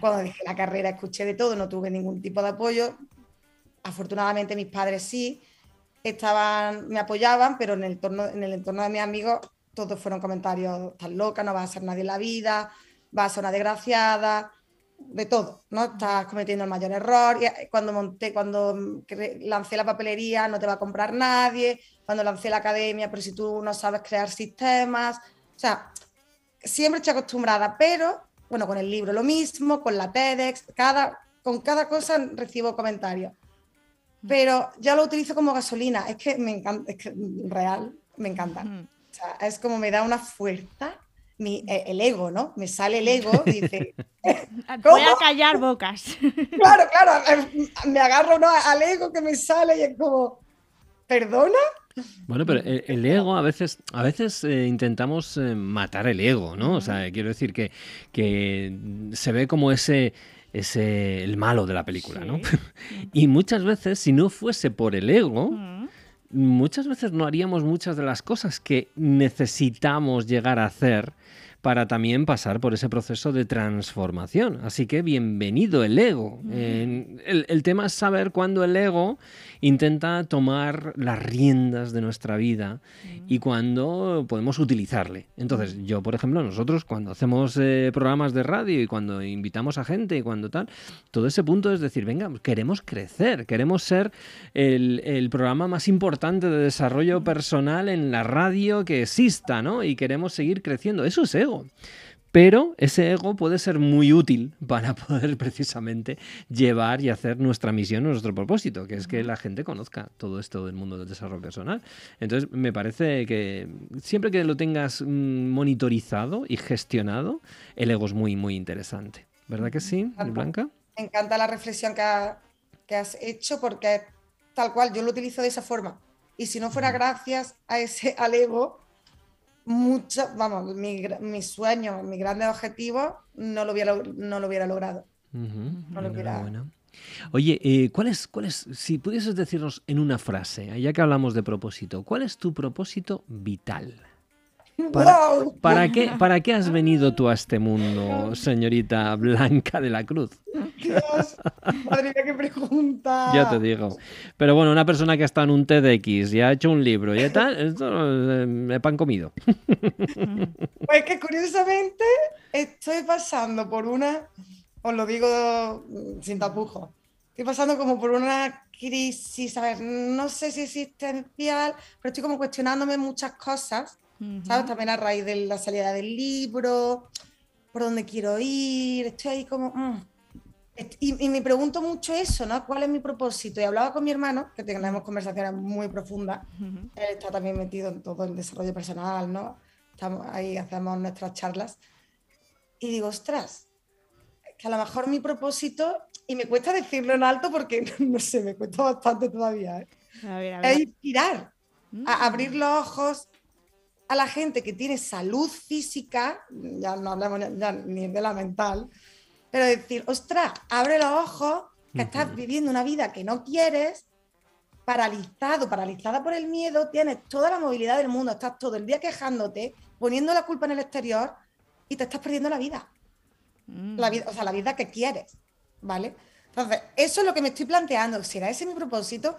Speaker 5: Cuando dejé la carrera escuché de todo, no tuve ningún tipo de apoyo. Afortunadamente mis padres sí, estaban, me apoyaban, pero en el, entorno, en el entorno de mis amigos todos fueron comentarios, estás loca, no vas a ser nadie en la vida, vas a ser una desgraciada, de todo, ¿no? Estás cometiendo el mayor error. Eh, cuando monté, cuando lancé la papelería, no te va a comprar nadie. Cuando lancé la academia, pero si tú no sabes crear sistemas. O sea, siempre estoy acostumbrada, pero bueno, con el libro lo mismo, con la TEDx, cada, con cada cosa recibo comentarios pero ya lo utilizo como gasolina. Es que me encanta, es que real, me encanta. O sea, es como me da una fuerza. Mi, eh, el ego, ¿no? Me sale el ego y dice...
Speaker 2: Voy a callar bocas.
Speaker 5: Claro, claro, eh, me agarro ¿no? al ego que me sale y es como, ¿perdona?
Speaker 1: Bueno, pero el, ego a veces, a veces eh, intentamos matar el ego, ¿no? O sea, quiero decir que, que se ve como ese, es el malo de la película, ¿no? y muchas veces, si no fuese por el ego, muchas veces no haríamos muchas de las cosas que necesitamos llegar a hacer para también pasar por ese proceso de transformación. Así que bienvenido el ego. el, tema es saber cuándo el ego intenta tomar las riendas de nuestra vida y cuándo podemos utilizarle. Entonces, yo, por ejemplo, nosotros cuando hacemos eh, programas de radio y cuando invitamos a gente y cuando tal, todo ese punto es decir, venga, queremos crecer, queremos ser el, el programa más importante de desarrollo personal en la radio que exista, ¿no? Y queremos seguir creciendo. Eso es ego. Pero ese ego puede ser muy útil para poder precisamente llevar y hacer nuestra misión, nuestro propósito, que es que la gente conozca todo esto del mundo del desarrollo personal. Entonces, me parece que siempre que lo tengas mm, monitorizado y gestionado, el ego es muy, muy interesante. ¿Verdad que sí, Blanca?
Speaker 5: Me encanta la reflexión que, que has hecho porque tal cual yo lo utilizo de esa forma. Y si no fuera gracias a ese al ego, mucho, vamos, mi, mi sueño, mi grande objetivo, no lo hubiera, no lo hubiera logrado.
Speaker 1: Oye, eh, ¿cuál, es, ¿cuál es, si pudieses decirnos en una frase, ya que hablamos de propósito, ¿cuál es tu propósito vital? ¿Para, qué, ¿Para qué has venido tú a este mundo, señorita Blanca de la Cruz?
Speaker 5: Dios, madre mía, qué pregunta.
Speaker 1: Ya te digo. Pero bueno, una persona que ha estado en un TEDx y ha hecho un libro y tal, esto es pan comido.
Speaker 5: Pues que curiosamente estoy pasando por una, os lo digo sin tapujos, estoy pasando como por una crisis, a ver, no sé si existencial, pero estoy como cuestionándome muchas cosas ¿sabes? También a raíz de la salida del libro, por dónde quiero ir, estoy ahí como... Mm. Y, me pregunto mucho eso, ¿no? ¿Cuál es mi propósito? Y hablaba con mi hermano, que tenemos conversaciones muy profundas, él está también metido en todo el desarrollo personal, ¿no? Estamos ahí, hacemos nuestras charlas. Y digo, ostras, que a lo mejor mi propósito, y me cuesta decirlo en alto porque, no sé, me cuesta bastante todavía, ¿eh? es inspirar, a mm. abrir los ojos a la gente que tiene salud física, ya no hablamos ni de la mental, pero decir, ostras, abre los ojos, que estás viviendo una vida que no quieres, paralizado, paralizada por el miedo, tienes toda la movilidad del mundo, estás todo el día quejándote, poniendo la culpa en el exterior y te estás perdiendo la vida. Mm. La vida o sea, la vida que quieres, ¿vale? Entonces, eso es lo que me estoy planteando. ¿Será ese mi propósito?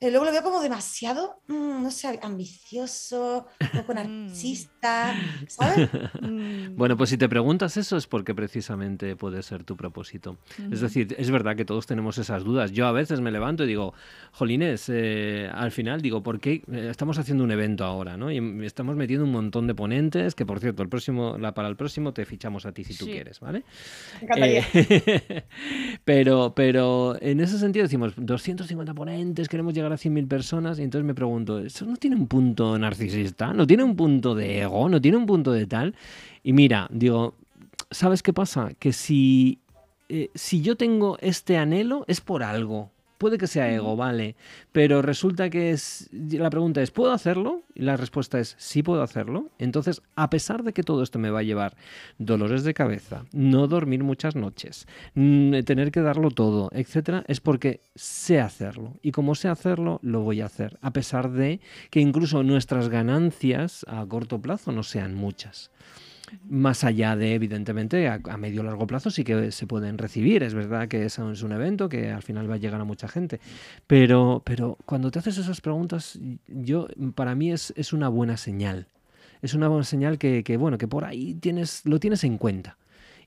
Speaker 5: Pero luego lo veo como demasiado, mm, no sé, ambicioso, un poco narcisista, ¿sabes?
Speaker 1: Mm. bueno, pues si te preguntas eso es porque precisamente puede ser tu propósito. Es decir, es verdad que todos tenemos esas dudas. Yo a veces me levanto y digo, Jolines, eh, al final digo, ¿por qué eh, estamos haciendo un evento ahora? ¿no? Y estamos metiendo un montón de ponentes, que por cierto, el próximo, la, para el próximo te fichamos a ti si tú quieres, ¿vale?
Speaker 5: Eh,
Speaker 1: pero, pero en ese sentido decimos, 250 ponentes, queremos llegar a 100.000 personas y entonces me pregunto, ¿eso no tiene un punto narcisista? ¿No tiene un punto de ego? ¿No tiene un punto de tal? Y mira, digo, ¿sabes qué pasa? Que si, eh, si yo tengo este anhelo es por algo. Puede que sea ego, vale, pero resulta que es la pregunta es ¿puedo hacerlo? Y la respuesta es sí puedo hacerlo. Entonces, a pesar de que todo esto me va a llevar dolores de cabeza, no dormir muchas noches, mm, tener que darlo todo, etcétera, es porque sé hacerlo y como sé hacerlo lo voy a hacer, a pesar de que incluso nuestras ganancias a corto plazo no sean muchas más allá de, evidentemente, a, medio o largo plazo sí que se pueden recibir. Es verdad que es un evento que al final va a llegar a mucha gente. Pero, pero cuando te haces esas preguntas, yo, para mí es, es una buena señal. Es una buena señal que, que, bueno, que por ahí tienes, lo tienes en cuenta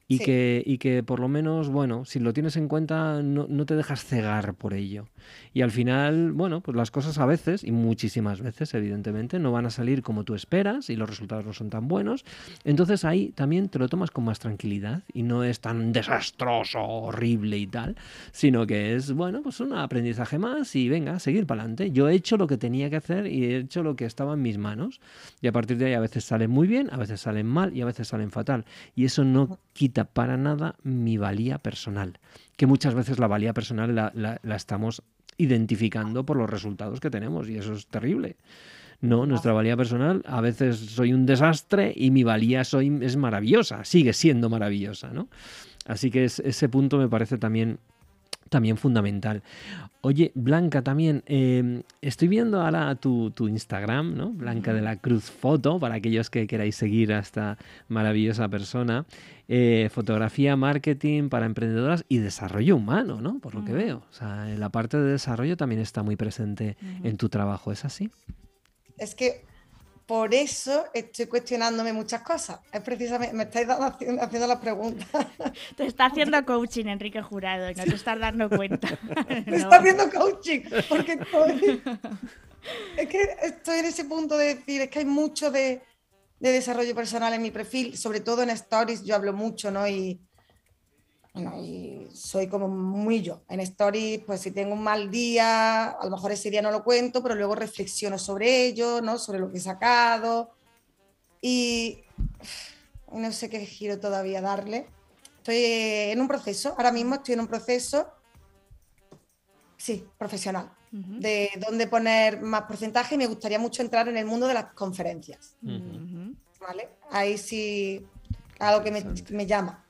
Speaker 1: y, que, y que por lo menos, bueno, si lo tienes en cuenta, no, no, te dejas cegar por ello. Y al final, bueno, pues las cosas a veces, y muchísimas veces, evidentemente, no van a salir como tú esperas y los resultados no son tan buenos. Entonces ahí también te lo tomas con más tranquilidad y no es tan desastroso, horrible y tal, sino que es, bueno, pues un aprendizaje más y venga, seguir para adelante. Yo he hecho lo que tenía que hacer y he hecho lo que estaba en mis manos. Y a partir de ahí a veces salen muy bien, a veces salen mal y a veces salen fatal. Y eso no quita para nada mi valía personal, que muchas veces la valía personal la, estamos identificando por los resultados que tenemos y eso es terrible. No, nuestra valía personal, a veces soy un desastre y mi valía soy, es maravillosa, sigue siendo maravillosa, ¿no? Así que ese punto me parece también también fundamental. Oye, Blanca, también em, estoy viendo ahora tu, tu, Instagram, ¿no? Blanca de la Cruz Foto, para aquellos que queráis seguir a esta maravillosa persona. Eh, fotografía, marketing para emprendedoras y desarrollo humano, ¿no? Por lo que veo. O sea, la parte de desarrollo también está muy presente en tu trabajo, ¿es así?
Speaker 5: Es que por eso estoy cuestionándome muchas cosas. Es precisamente, me estáis haciendo, las preguntas.
Speaker 2: Te está haciendo coaching, Enrique Jurado, y no te estás dando cuenta.
Speaker 5: me está haciendo coaching, porque estoy... es que estoy en ese punto de decir, es que hay mucho de, de desarrollo personal en mi perfil, sobre todo en stories, yo hablo mucho, ¿no? Y, bueno, y soy como muy yo. En stories, pues si tengo un mal día, a lo mejor ese día no lo cuento, pero luego reflexiono sobre ello, ¿no? Sobre lo que he sacado. Y no sé qué giro todavía darle. Estoy en un proceso, ahora mismo estoy en un proceso, sí, profesional, de dónde poner más porcentaje y me gustaría mucho entrar en el mundo de las conferencias. ¿Vale? Ahí sí, algo que me, me llama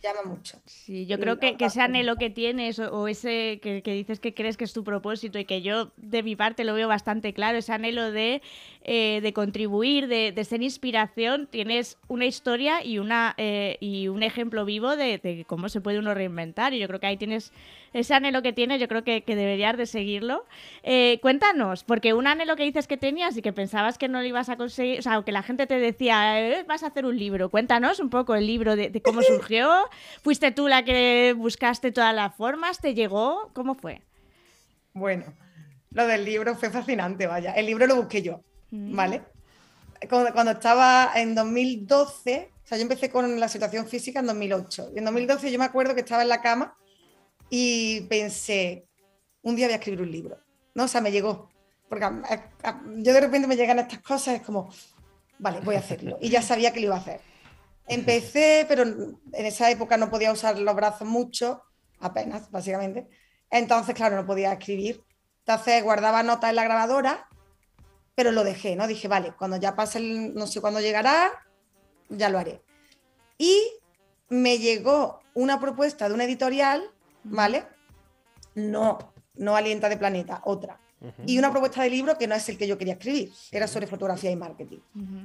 Speaker 5: llama mucho.
Speaker 2: Sí, yo creo que, que, ese anhelo que tienes o, ese que, dices que crees que es tu propósito y que yo de mi parte lo veo bastante claro, ese anhelo de, eh, contribuir, de, ser inspiración, tienes una historia y, una, eh, y un ejemplo vivo de, cómo se puede uno reinventar y yo creo que ahí tienes ese anhelo que tienes, yo creo que, deberías de seguirlo. Eh, cuéntanos, porque un anhelo que dices que tenías y que pensabas que no lo ibas a conseguir, o sea, que la gente te decía, vas a hacer un libro, cuéntanos un poco el libro de cómo surgió. ¿Fuiste tú la que buscaste todas las formas? ¿Te llegó? ¿Cómo fue?
Speaker 5: Bueno, lo del libro fue fascinante, vaya. El libro lo busqué yo, mm. ¿vale? Cuando, estaba en 2012, o sea, yo empecé con la situación física en 2008. Y en 2012 yo me acuerdo que estaba en la cama y pensé, un día voy a escribir un libro. ¿no? O sea, me llegó. Porque yo de repente me llegan estas cosas, es como, vale, voy a hacerlo. Y ya sabía que lo iba a hacer. Empecé, pero en esa época no podía usar los brazos mucho, apenas, básicamente. Entonces, claro, no podía escribir. Entonces guardaba notas en la grabadora, pero lo dejé, ¿no? Dije, vale, cuando ya pase, el, no sé cuándo llegará, ya lo haré. Y me llegó una propuesta de una editorial, ¿vale? No, no Alienta de Planeta, otra. Y una propuesta de libro que no es el que yo quería escribir, era sobre fotografía y marketing.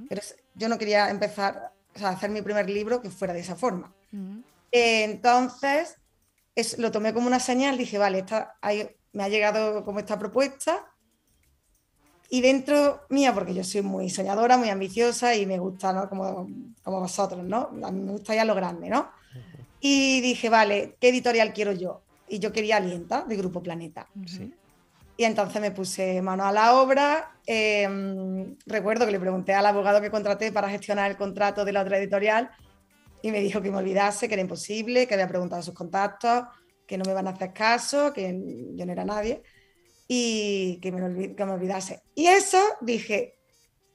Speaker 5: Pero yo no quería empezar o sea, hacer mi primer libro que fuera de esa forma. entonces, es, lo tomé como una señal, dije, vale, esta, me ha llegado como esta propuesta. Y dentro mía, porque yo soy muy soñadora, muy ambiciosa y me gusta, ¿no? Como, como vosotros, ¿no? A mí me gusta ya lo grande, ¿no? Y dije, vale, ¿qué editorial quiero yo? Y yo quería Alienta, de Grupo Planeta. Y entonces me puse mano a la obra. Em, recuerdo que le pregunté al abogado que contraté para gestionar el contrato de la otra editorial y me dijo que me olvidase, que era imposible, que había preguntado sus contactos, que no me van a hacer caso, que yo no era nadie y que me olvidase. Y eso dije,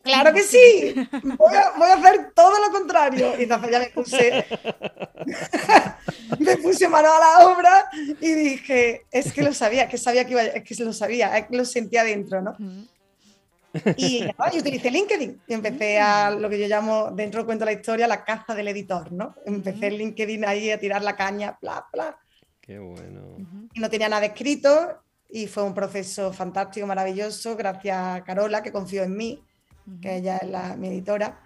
Speaker 5: claro que sí, voy a, voy a, hacer todo lo contrario. Y entonces ya me puse, me puse mano a la obra y dije, es que lo sabía, que sabía que iba, es que lo sabía, es que lo sentía dentro, ¿no? Y, y, utilicé LinkedIn y empecé a lo que yo llamo, dentro cuento la historia, la caza del editor, ¿no? Empecé en LinkedIn ahí a tirar la caña, bla, bla.
Speaker 1: Qué bueno.
Speaker 5: Y no tenía nada escrito y fue un proceso fantástico, maravilloso, gracias a Carola, que confió en mí, que ella es la, mi editora.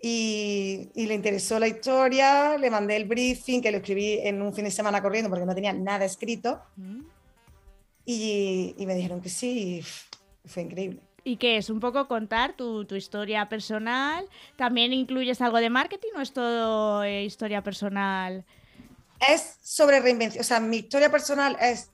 Speaker 5: Y, y, le interesó la historia, le mandé el briefing, que lo escribí en un fin de semana corriendo porque no tenía nada escrito. y, y, me dijeron que sí, y fue increíble.
Speaker 2: ¿Y qué es? ¿Un poco contar tu, tu, historia personal? ¿También incluyes algo de marketing o es todo eh, historia personal?
Speaker 5: Es sobre reinvención. O sea, mi historia personal es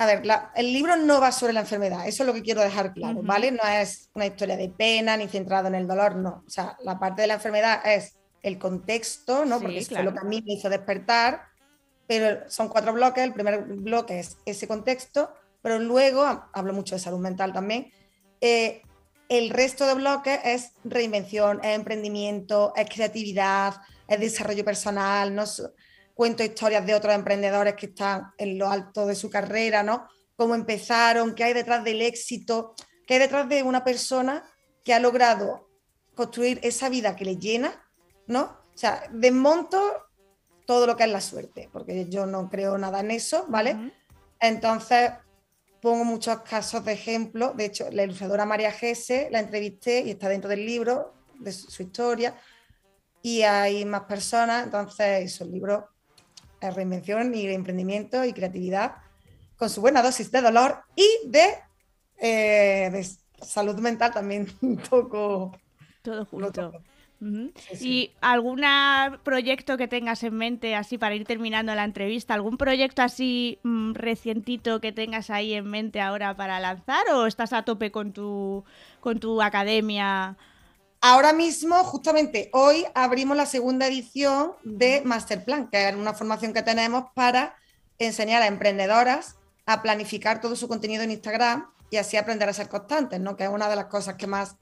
Speaker 5: a ver, el libro no va sobre la enfermedad, eso es lo que quiero dejar claro, ¿vale? No es una historia de pena ni centrado en el dolor, no. O sea, la parte de la enfermedad es el contexto, ¿no? Porque es lo que a mí me hizo despertar, pero son cuatro bloques. El primer bloque es ese contexto, pero luego, hablo mucho de salud mental también, eh, el resto de bloques es reinvención, es emprendimiento, es creatividad, es desarrollo personal, ¿no? Cuento historias de otros emprendedores que están en lo alto de su carrera, ¿no? Cómo empezaron, qué hay detrás del éxito, qué hay detrás de una persona que ha logrado construir esa vida que le llena, ¿no? O sea, desmonto todo lo que es la suerte, porque yo no creo nada en eso, ¿vale? Entonces, pongo muchos casos de ejemplo. De hecho, la ilustradora María Gese la entrevisté y está dentro del libro, de su, historia, y hay más personas. Entonces, esos libros reinvención y emprendimiento y creatividad con su buena dosis de dolor y de, eh, de salud mental también un poco.
Speaker 2: Todo junto. ¿Y algún proyecto que tengas en mente, así para ir terminando la entrevista, algún proyecto así mm, recientito que tengas ahí en mente ahora para lanzar o estás a tope con tu, con tu academia?
Speaker 5: Ahora mismo, justamente hoy, abrimos la segunda edición de Masterplan, que es una formación que tenemos para enseñar a emprendedoras a planificar todo su contenido en Instagram y así aprender a ser constantes, ¿no? que es una de las cosas que más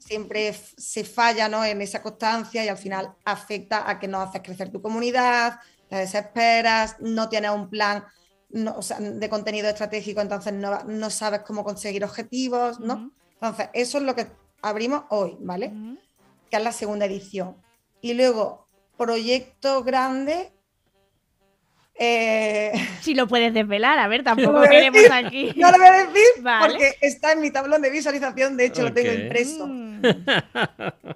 Speaker 5: siempre se falla ¿no? en esa constancia y al final afecta a que no haces crecer tu comunidad, te desesperas, no tienes un plan de contenido estratégico, entonces no, sabes cómo conseguir objetivos, ¿no? Entonces, eso es lo que abrimos hoy, ¿vale? Que es la segunda edición. Y luego, proyecto grande.
Speaker 2: Eh, si lo puedes desvelar, a ver, tampoco queremos aquí.
Speaker 5: No lo voy a decir porque está en mi tablón de visualización, de hecho lo tengo impreso. Mm.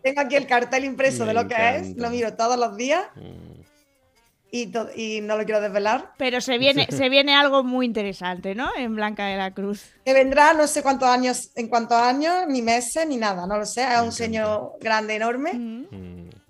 Speaker 5: tengo aquí el cartel impreso de lo que es, lo miro todos los días. Mm y, no lo quiero desvelar.
Speaker 2: Pero se viene, se viene algo muy interesante, ¿no? En Blanca de la Cruz.
Speaker 5: Que vendrá no sé cuántos años, en cuántos años, ni meses, ni nada, no lo sé. Es un sueño grande, enorme. Mm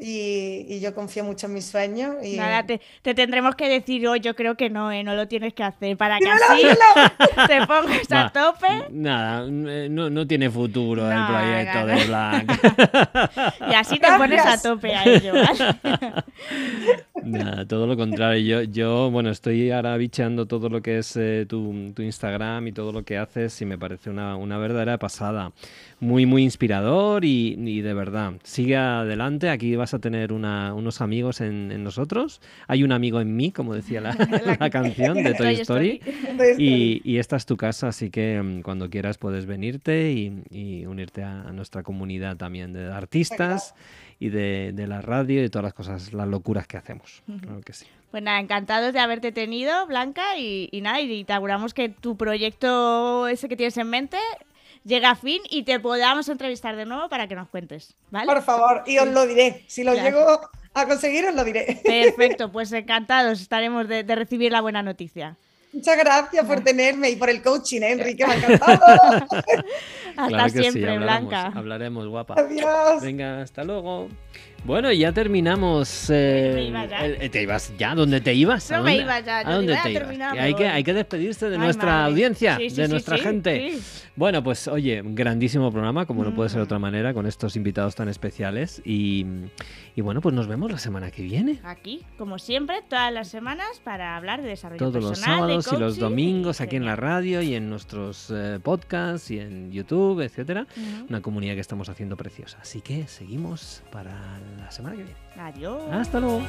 Speaker 5: y, yo confío mucho en mis sueños. Y...
Speaker 2: Nada, te, tendremos que decir hoy, yo creo que no, ¿eh? no lo tienes que hacer para que así te pongas a tope.
Speaker 1: Nada, eh, no, no tiene futuro el proyecto de Black.
Speaker 2: y así te pones a tope a ello.
Speaker 1: Nada, todo lo contrario. Yo, yo, bueno, estoy ahora bicheando todo lo que es eh, tu, tu, Instagram y todo lo que haces y me parece una, una verdadera pasada. Muy, muy inspirador y, y, de verdad, sigue adelante. Aquí vas a tener una, unos amigos en, en, nosotros. Hay un amigo en mí, como decía la, la canción de Toy Story. Y, y, esta es tu casa, así que mm, cuando quieras puedes venirte y, y unirte a, a, nuestra comunidad también de artistas y de, de, la radio y de todas las cosas, las locuras que hacemos. Claro que sí.
Speaker 2: Pues nada, encantados de haberte tenido, Blanca, y, y nada, y te auguramos que tu proyecto ese que tienes en mente llega a fin y te podamos entrevistar de nuevo para que nos cuentes, ¿vale?
Speaker 5: Por favor, y os lo diré. Si lo claro. llego a conseguir, os lo diré.
Speaker 2: Perfecto, pues encantados estaremos de, de recibir la buena noticia.
Speaker 5: Muchas gracias por tenerme y por el coaching, ¿eh, Enrique, me ha encantado.
Speaker 2: hasta claro siempre,
Speaker 1: sí, hablaremos,
Speaker 2: Blanca.
Speaker 1: Hablaremos, guapa.
Speaker 5: Adiós.
Speaker 1: Venga, hasta luego. Bueno, ya terminamos. Eh,
Speaker 2: ¿Me iba ya?
Speaker 1: El, ¿Te ibas ya? ¿Dónde te ibas?
Speaker 2: No me iba ya.
Speaker 1: ¿A dónde te ibas? Hay que, hay que despedirse de
Speaker 2: Ay,
Speaker 1: nuestra
Speaker 2: madre.
Speaker 1: audiencia,
Speaker 2: Sí, sí,
Speaker 1: de
Speaker 2: sí,
Speaker 1: nuestra
Speaker 2: sí,
Speaker 1: gente. Bueno, pues oye, grandísimo programa, como no puede ser de
Speaker 2: Mm.
Speaker 1: otra manera, con estos invitados tan especiales. Y, y bueno, pues nos vemos la semana que viene.
Speaker 2: Aquí, como siempre, todas las semanas para hablar de desarrollo
Speaker 1: Todos los
Speaker 2: personal, de
Speaker 1: sábados y los domingos
Speaker 2: y
Speaker 1: aquí en la radio y en nuestros eh, podcasts y en YouTube, etcétera. Una comunidad que estamos haciendo preciosa. Así que seguimos para la semana que viene.
Speaker 2: Adiós.
Speaker 1: Hasta luego.